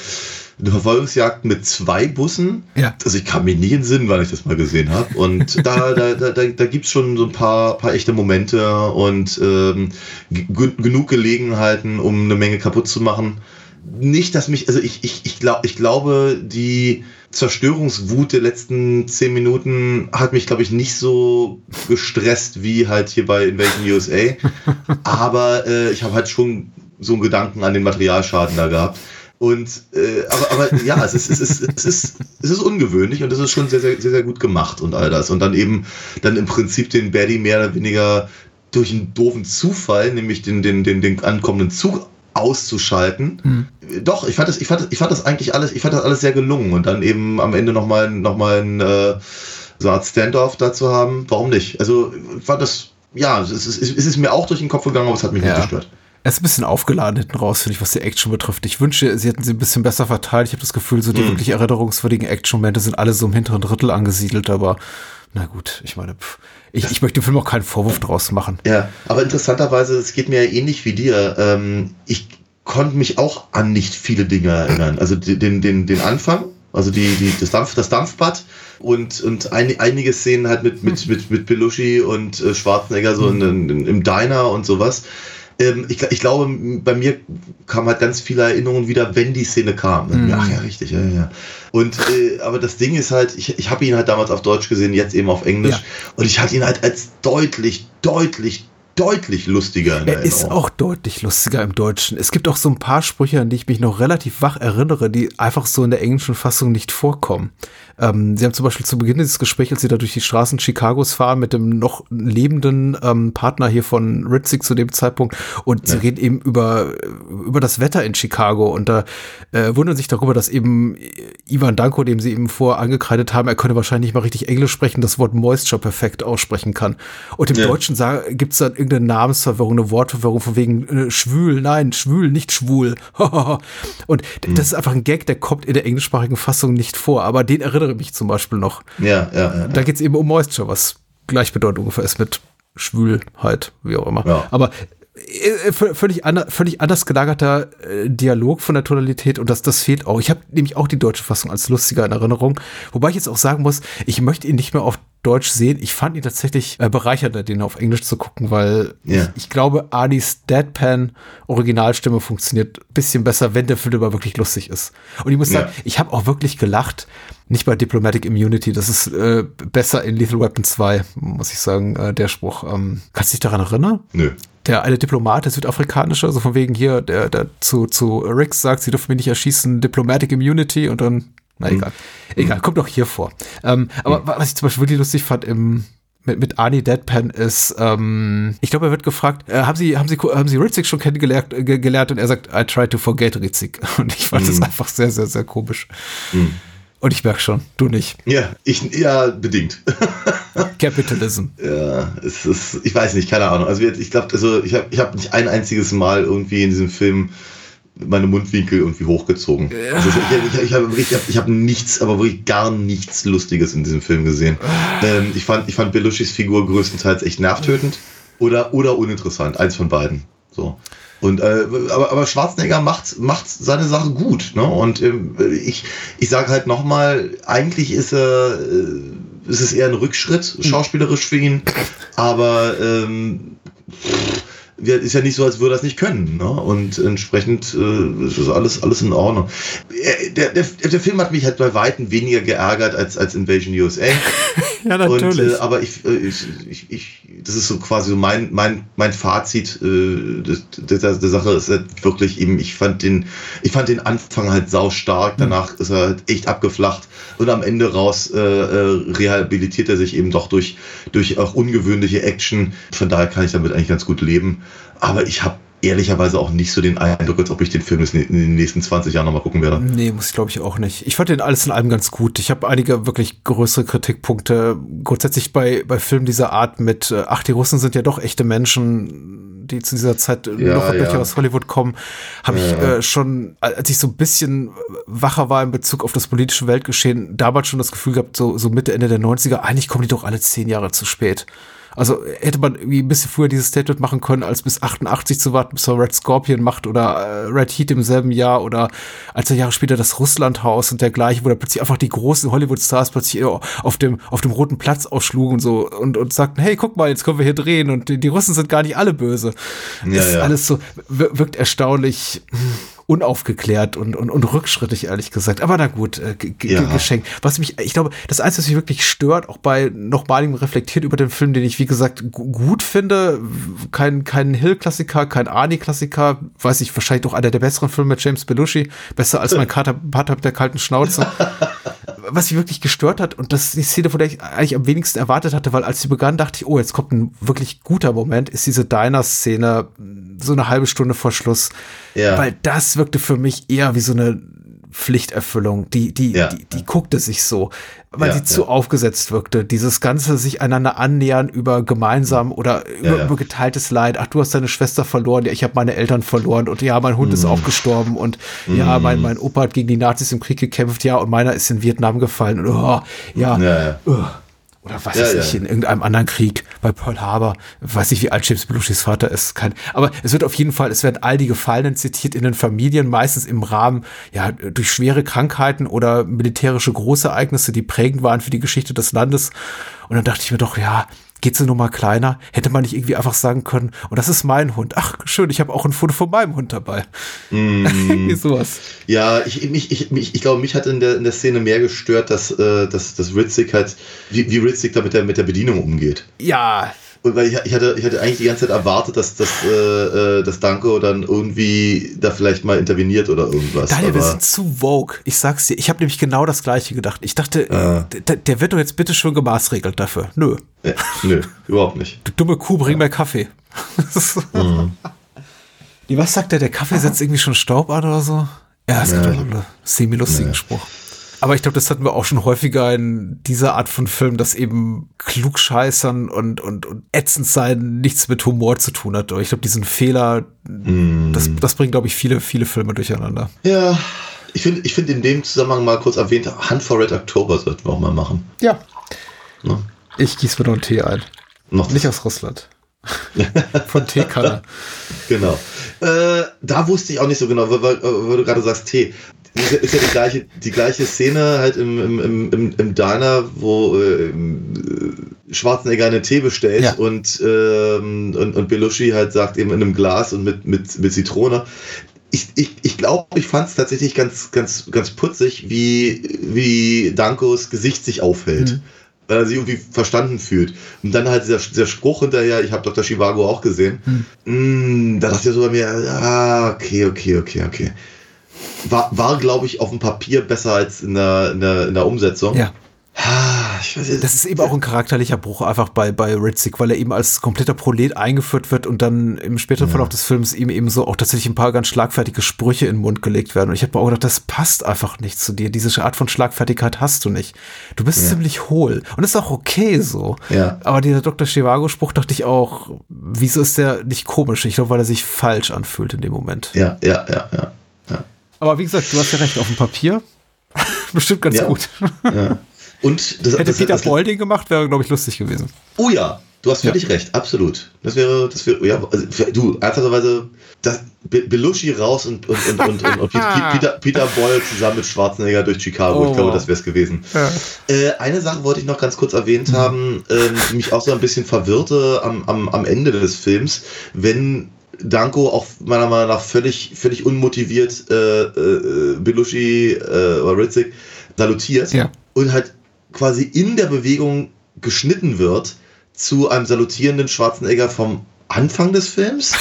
eine Verfolgungsjagd mit zwei Bussen, Ja. also ich kam mir nie in den Sinn, weil ich das mal gesehen habe. Und da, da, da, da, da gibt es schon so ein paar, paar echte Momente und ähm, ge- genug Gelegenheiten, um eine Menge kaputt zu machen. Nicht, dass mich, also ich, ich, ich, glaub, ich glaube, die Zerstörungswut der letzten zehn Minuten hat mich, glaube ich, nicht so gestresst wie halt hier bei Invasion USA. Aber äh, ich habe halt schon so einen Gedanken an den Materialschaden da gehabt. Und äh, aber, aber ja, es ist, es, ist, es, ist, es ist ungewöhnlich und es ist schon sehr, sehr, sehr, sehr gut gemacht und all das. Und dann eben dann im Prinzip den Baddy mehr oder weniger durch einen doofen Zufall, nämlich den, den, den, den ankommenden Zug auszuschalten. Doch, ich fand das, ich fand, das- ich fand das eigentlich alles, ich fand das alles sehr gelungen und dann eben am Ende nochmal noch mal ein äh, so eine Art Standoff dazu haben. Warum nicht? Also fand das, ja, es ist, es ist mir auch durch den Kopf gegangen, aber es hat mich Ja. nicht gestört. Er ist ein bisschen aufgeladen hinten raus, finde ich, was die Action betrifft. Ich wünsche, sie hätten sie ein bisschen besser verteilt. Ich habe das Gefühl, so die Mhm. wirklich erinnerungswürdigen Action-Momente sind alle so im hinteren Drittel angesiedelt, aber na gut, ich meine, pff, ich, ich möchte dem Film auch keinen Vorwurf draus machen. Ja, aber interessanterweise, es geht mir ja ähnlich wie dir. Ähm, ich konnte mich auch an nicht viele Dinge erinnern. Also den, den, den Anfang, also die, die, das, Dampf, das Dampfbad und, und ein, einige Szenen halt mit, mit, mit, mit Belushi und äh, Schwarzenegger so in, in, im Diner und sowas. Ähm, ich, ich glaube, bei mir kamen halt ganz viele Erinnerungen wieder, wenn die Szene kam. Mir, Ach ja, richtig, ja, ja. Und äh, aber das Ding ist halt, ich, ich habe ihn halt damals auf Deutsch gesehen, jetzt eben auf Englisch. Ja. Und ich hatte ihn halt als deutlich, deutlich, deutlich lustiger in Er ist Erinnerung. auch deutlich lustiger im Deutschen. Es gibt auch so ein paar Sprüche, an die ich mich noch relativ wach erinnere, die einfach so in der englischen Fassung nicht vorkommen. Ähm, sie haben zum Beispiel zu Beginn dieses Gesprächs, als sie da durch die Straßen Chicagos fahren, mit dem noch lebenden ähm, Partner hier von Ritzig zu dem Zeitpunkt und sie reden eben über, über das Wetter in Chicago und da äh, wundern sich darüber, dass eben Ivan Danko, dem sie eben vor angekreidet haben, er könne wahrscheinlich nicht mal richtig Englisch sprechen, das Wort Moisture perfekt aussprechen kann. Und im Ja. Deutschen gibt es dann irgendeine Namensverwirrung, eine Wortverwirrung von wegen äh, schwül, nein, schwül, nicht schwul. und d- das ist einfach ein Gag, der kommt in der englischsprachigen Fassung nicht vor, aber den erinnere mich zum Beispiel noch. Ja, ja, ja. Da geht es eben um Moisture, was gleichbedeutend ungefähr ist mit Schwülheit, wie auch immer. Ja. Aber völlig, ander, völlig anders gelagerter äh, Dialog von der Tonalität und das, das fehlt auch. Ich habe nämlich auch die deutsche Fassung als lustiger in Erinnerung, wobei ich jetzt auch sagen muss, ich möchte ihn nicht mehr auf Deutsch sehen. Ich fand ihn tatsächlich äh, bereichernder, den auf Englisch zu gucken, weil Ja. ich, ich glaube, Anis Deadpan Originalstimme funktioniert ein bisschen besser, wenn der Film aber wirklich lustig ist. Und ich muss sagen, ich habe auch wirklich gelacht. Nicht bei Diplomatic Immunity, das ist äh, besser in Lethal Weapon 2, muss ich sagen, äh, der Spruch. Ähm, kannst du dich daran erinnern? Nö. Der eine Diplomat, der südafrikanische, also von wegen hier, der, der zu, zu Rix sagt, sie dürfen mich nicht erschießen, Diplomatic Immunity und dann, na egal. Egal, kommt auch hier vor. Ähm, aber wa- was ich zum Beispiel wirklich lustig fand im mit, mit Arnie Deadpan ist, ähm, ich glaube, er wird gefragt, äh, haben Sie, haben Sie, haben Sie Ritzig schon kennengelernt äh, ge gelernt? Und er sagt, I try to forget Ritzig. Und ich fand das einfach sehr, sehr, sehr komisch. Und ich merke schon, du nicht. Ja, ich, ja, bedingt. Capitalism. Ja, es ist, ich weiß nicht, keine Ahnung. Also jetzt, ich glaube, also ich habe ich hab nicht ein einziges Mal irgendwie in diesem Film meine Mundwinkel irgendwie hochgezogen. Also ich ich, ich habe ich hab, ich hab nichts, aber wirklich gar nichts Lustiges in diesem Film gesehen. Ähm, ich fand, ich fand Belushis Figur größtenteils echt nervtötend oder, oder uninteressant. Eins von beiden. So. Und äh, aber, aber Schwarzenegger macht, macht seine Sache gut, ne? Und ähm, ich, ich sage halt nochmal, eigentlich ist er äh, ist es eher ein Rückschritt, schauspielerisch für ihn. Aber ähm, ist ja nicht so, als würde er das nicht können. Ne? Und entsprechend äh, ist alles, alles in Ordnung. Äh, Der, der, der Film hat mich halt bei Weitem weniger geärgert als, als Invasion USA. Ja, Und, äh, aber ich, äh, ich, ich, ich, das ist so quasi so mein, mein, mein Fazit äh, der, der, der Sache ist halt wirklich eben, ich fand den, ich fand den Anfang halt sau stark, danach ist er halt echt abgeflacht und am Ende raus äh, äh, rehabilitiert er sich eben doch durch, durch auch ungewöhnliche Action. Von daher kann ich damit eigentlich ganz gut leben. Aber ich habe ehrlicherweise auch nicht so den Eindruck, als ob ich den Film jetzt in den nächsten 20 Jahren nochmal gucken werde. Nee, muss ich glaube ich auch nicht. Ich fand den alles in allem ganz gut. Ich habe einige wirklich größere Kritikpunkte. Grundsätzlich bei, bei Filmen dieser Art mit, äh, ach, die Russen sind ja doch echte Menschen, die zu dieser Zeit äh, Ja, noch ja. aus Hollywood kommen, habe ich Ja. äh, schon, als ich so ein bisschen wacher war in Bezug auf das politische Weltgeschehen, damals schon das Gefühl gehabt, so, so Mitte, Ende der 90er, eigentlich kommen die doch alle zehn Jahre zu spät. Also hätte man irgendwie ein bisschen früher dieses Statement machen können, als bis 88 zu warten, bis er Red Scorpion macht oder äh, Red Heat im selben Jahr oder als er Jahre später das Russlandhaus und dergleichen, wo da plötzlich einfach die großen Hollywood-Stars plötzlich auf dem, auf dem roten Platz aufschlugen und so und, und sagten, hey, guck mal, jetzt können wir hier drehen und die, die Russen sind gar nicht alle böse. Ja, das ist ja. alles so, wir- wirkt erstaunlich hm, unaufgeklärt und, und, und rückschrittig, ehrlich gesagt. Aber na gut, äh, Ja. geschenkt. Was mich, ich glaube, das Einzige, was mich wirklich stört, auch bei nochmaligem Reflektiert über den Film, den ich, wie gesagt, gu- gut finde, kein, kein Hill-Klassiker, kein Arnie-Klassiker, weiß ich, wahrscheinlich doch einer der besseren Filme mit James Belushi, besser als mein Kater, Pater mit der kalten Schnauze. was mich wirklich gestört hat, und das ist die Szene, von der ich eigentlich am wenigsten erwartet hatte, weil als sie begann, dachte ich, oh, jetzt kommt ein wirklich guter Moment, ist diese Diner-Szene so eine halbe Stunde vor Schluss. Ja. Weil das wirkte für mich eher wie so eine Pflichterfüllung. Die, die, Ja. die, die guckte sich so, weil Ja, sie zu ja. aufgesetzt wirkte. Dieses ganze sich einander annähern über gemeinsam oder über, ja. über geteiltes Leid. Ach, du hast deine Schwester verloren, ja, ich habe meine Eltern verloren und ja, mein Hund ist Mhm. auch gestorben und ja, mein, mein Opa hat gegen die Nazis im Krieg gekämpft, ja, und meiner ist in Vietnam gefallen und oh, ja, uh, oder was Ja, weiß ja. ich, in irgendeinem anderen Krieg, bei Pearl Harbor, weiß nicht, wie alt James Belushis Vater ist, kein, aber es wird auf jeden Fall, es werden all die Gefallenen zitiert in den Familien, meistens im Rahmen, ja, durch schwere Krankheiten oder militärische Großereignisse, die prägend waren für die Geschichte des Landes. Und dann dachte ich mir doch, ja, geht's eine Nummer kleiner? Hätte man nicht irgendwie einfach sagen können, und das ist mein Hund. Ach, schön, ich habe auch ein Foto von meinem Hund dabei. irgendwie sowas. Ja, ich, mich, ich, mich, ich glaube, mich hat in der, in der Szene mehr gestört, dass, äh, dass, dass Ritzig halt, wie, wie Ritzig da mit der, mit der Bedienung umgeht. Ja, Und weil ich, ich, hatte, ich hatte eigentlich die ganze Zeit erwartet, dass, dass, äh, äh, dass Danko dann irgendwie da vielleicht mal interveniert oder irgendwas. Daniel, wir sind zu vogue. Ich sag's dir. Ich habe nämlich genau das Gleiche gedacht. Ich dachte, Ah. der, der wird doch jetzt bitte schon gemaßregelt dafür. Nö. Ja, nö, überhaupt nicht. Du dumme Kuh, bring mir Kaffee. Mhm. Was sagt der? Der Kaffee setzt irgendwie schon Staub an oder so? Ja, es gibt Ja. auch einen semi-lustigen Spruch. Aber ich glaube, das hatten wir auch schon häufiger in dieser Art von Film, dass eben Klugscheißern und, und, und ätzend sein nichts mit Humor zu tun hat. Aber ich glaube, diesen Fehler, Mhm. das, das bringt, glaube ich, viele, viele Filme durcheinander. Ja, ich finde ich find in dem Zusammenhang mal kurz erwähnt, Hunt for Red October sollten wir auch mal machen. Ja. Ne? Ich gieße mir noch einen Tee ein. Noch Nicht aus Russland. Von Teekanne. Genau. Äh, da wusste ich auch nicht so genau, weil, weil, weil du gerade sagst Tee. Ist ja, ist ja die, gleiche, die gleiche Szene halt im, im, im, im, Diner, wo äh, äh, Schwarzenegger einen Tee bestellt Ja. und, ähm, und, und Belushi halt sagt eben in einem Glas und mit, mit, mit Zitrone. Ich, ich, ich glaube, ich fand es tatsächlich ganz, ganz, ganz putzig, wie, wie Dankos Gesicht sich aufhält. Weil er sich irgendwie verstanden fühlt. Und dann halt dieser, dieser Spruch hinterher, ich habe Dr. Chivago auch gesehen. Mm, da dachte ich so bei mir, ah, okay, okay, okay, okay. War, war glaube ich, auf dem Papier besser als in der, in der, in der Umsetzung. Ja. Ah, weiß Das ist eben auch ein charakterlicher Bruch einfach bei, bei Ritzik, weil er eben als kompletter Prolet eingeführt wird und dann im späteren Verlauf des Films ihm eben so auch tatsächlich ein paar ganz schlagfertige Sprüche in den Mund gelegt werden. Und ich habe mir auch gedacht, das passt einfach nicht zu dir. Diese Art von Schlagfertigkeit hast du nicht. Du bist ziemlich hohl. Und das ist auch okay so. Ja. Aber dieser Dr. Chivago-Spruch dachte ich auch, wieso ist der nicht komisch? Ich glaube, weil er sich falsch anfühlt in dem Moment. Ja, ja, ja, ja. Ja. Aber wie gesagt, du hast ja recht, auf dem Papier. Bestimmt ganz Ja. gut. Und das, Hätte das, Peter das, Boyle den gemacht, wäre, glaube ich, lustig gewesen. Oh ja, du hast völlig recht, absolut. Das wäre, das wäre, ja, also, du, ernsthafterweise, das Belushi raus und, und, und, und, und, und Peter, Peter, Boyle zusammen mit Schwarzenegger durch Chicago. Oh, ich glaube, das wäre es gewesen. Äh, eine Sache wollte ich noch ganz kurz erwähnt haben, ähm, die mich auch so ein bisschen verwirrte am, am, am Ende des Films, wenn Danko auch meiner Meinung nach völlig, völlig unmotiviert äh, äh, Belushi äh, oder Ritzik salutiert Ja. und halt quasi in der Bewegung geschnitten wird zu einem salutierenden Schwarzenegger vom Anfang des Films.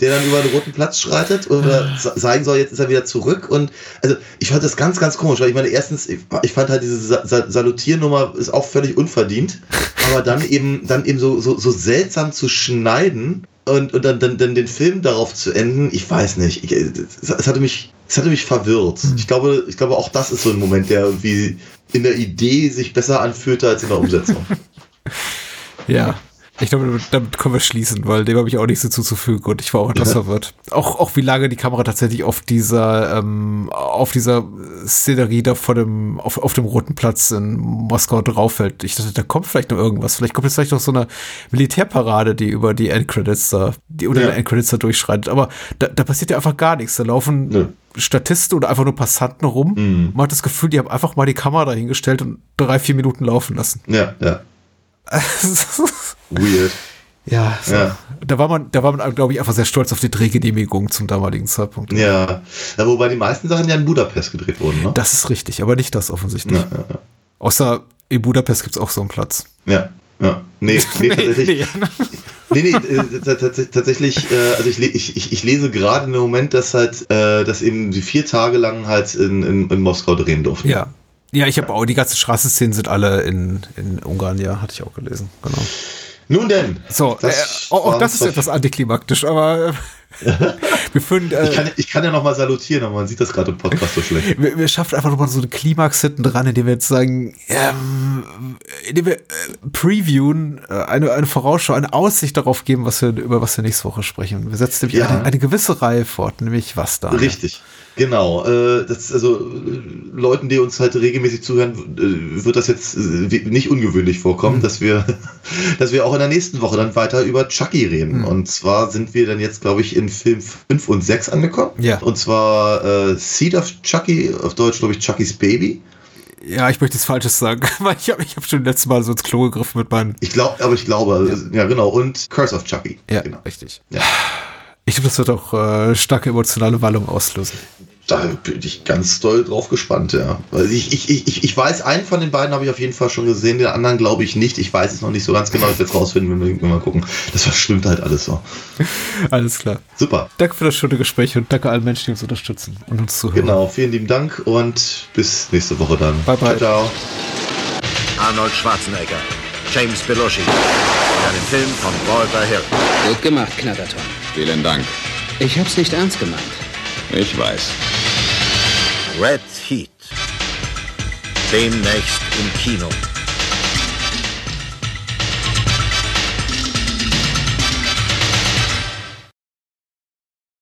Der dann über den roten Platz schreitet oder sa- sagen soll, jetzt ist er wieder zurück. Und also ich fand das ganz, ganz komisch, weil ich meine, erstens, ich, fand halt diese Sa Sa Salutiernummer ist auch völlig unverdient, aber dann eben, dann eben so, so, so seltsam zu schneiden und, und dann, dann, dann den Film darauf zu enden, ich weiß nicht. Ich, es, es hatte mich, es hatte mich verwirrt. Ich glaube, ich glaube, auch das ist so ein Moment, der irgendwie in der Idee sich besser anfühlte als in der Umsetzung. Ja. Ich glaube, damit- können wir schließen, weil dem habe ich auch nichts hinzuzufügen und ich war auch etwas Ja. verwirrt. Auch, auch wie lange die Kamera tatsächlich auf dieser, ähm, auf dieser Szenerie da vor dem, auf, auf dem roten Platz in Moskau draufhält. Ich dachte, da kommt vielleicht noch irgendwas. Vielleicht kommt jetzt vielleicht noch so eine Militärparade, die über die Endcredits da, die unter Ja. den Endcredits da durchschreitet. Aber da, da passiert ja einfach gar nichts. Da laufen Nö. Statisten oder einfach nur Passanten rum. Mhm. Man hat das Gefühl, die haben einfach mal die Kamera dahingestellt und drei, vier Minuten laufen lassen. Ja, ja. Weird. Ja, so. Ja. da war man, da war man, glaube ich, einfach sehr stolz auf die Drehgenehmigung zum damaligen Zeitpunkt. Ja. ja. Wobei die meisten Sachen ja in Budapest gedreht wurden, ne? Das ist richtig, aber nicht das offensichtlich. Ja. Außer in Budapest gibt's auch so einen Platz. Ja, ja. Nee, nee, tatsächlich. Nee, nee, äh, tats- tats- tatsächlich, äh, also ich, ich, ich, ich lese gerade im Moment, dass halt, äh, dass eben die vier Tage lang halt in, in, in Moskau drehen durften. Ja. Ja, ich habe auch, die ganzen Straßenszenen sind alle in, in Ungarn, ja, hatte ich auch gelesen, genau. Nun denn. So, Das äh, auch, auch waren das ist etwas antiklimaktisch, aber äh, wir führen, äh, Ich kann, ich kann ja noch mal salutieren, aber man sieht das gerade im Podcast so schlecht. wir, wir schaffen einfach nochmal so eine Klimax hinten dran, indem wir jetzt sagen, ähm, indem wir äh, previewen, äh, eine, eine Vorausschau, eine Aussicht darauf geben, was wir, über was wir nächste Woche sprechen. Wir setzen nämlich Ja. eine, eine gewisse Reihe fort, nämlich was da. Richtig. Genau. Äh, das, also äh, Leuten, die uns halt regelmäßig zuhören, äh, wird das jetzt äh, nicht ungewöhnlich vorkommen, dass wir, dass wir auch in der nächsten Woche dann weiter über Chucky reden. Und zwar sind wir dann jetzt, glaube ich, in Film 5 und 6 angekommen. Ja. Und zwar äh, Seed of Chucky, auf Deutsch, glaube ich, Chuckys Baby. Ja, ich möchte nichts Falsches sagen, weil ich habe ich hab schon letztes Mal so ins Klo gegriffen mit meinen. Ich glaube, aber ich glaube, ja. genau. Und Curse of Chucky. Ja, Genau. richtig. Ja. Ich glaube, das wird auch äh, starke emotionale Wallung auslösen. Da bin ich ganz doll drauf gespannt, ja. Weil ich, ich, ich, ich weiß, einen von den beiden habe ich auf jeden Fall schon gesehen, den anderen glaube ich nicht. Ich weiß es noch nicht so ganz genau. Ich werde es rausfinden, wenn wir, wenn wir mal gucken. Das verschwimmt halt alles so. Alles klar. Super. Danke für das schöne Gespräch und danke allen Menschen, die uns unterstützen und uns zuhören. Genau, vielen lieben Dank und bis nächste Woche dann. Bye, bye. Ciao, ciao. Arnold Schwarzenegger, James Belushi. In einem Film von Walter Hill. Gut gemacht, Knatterton. Vielen Dank. Ich hab's nicht ernst gemeint. Ich weiß. Red Heat. Demnächst im Kino.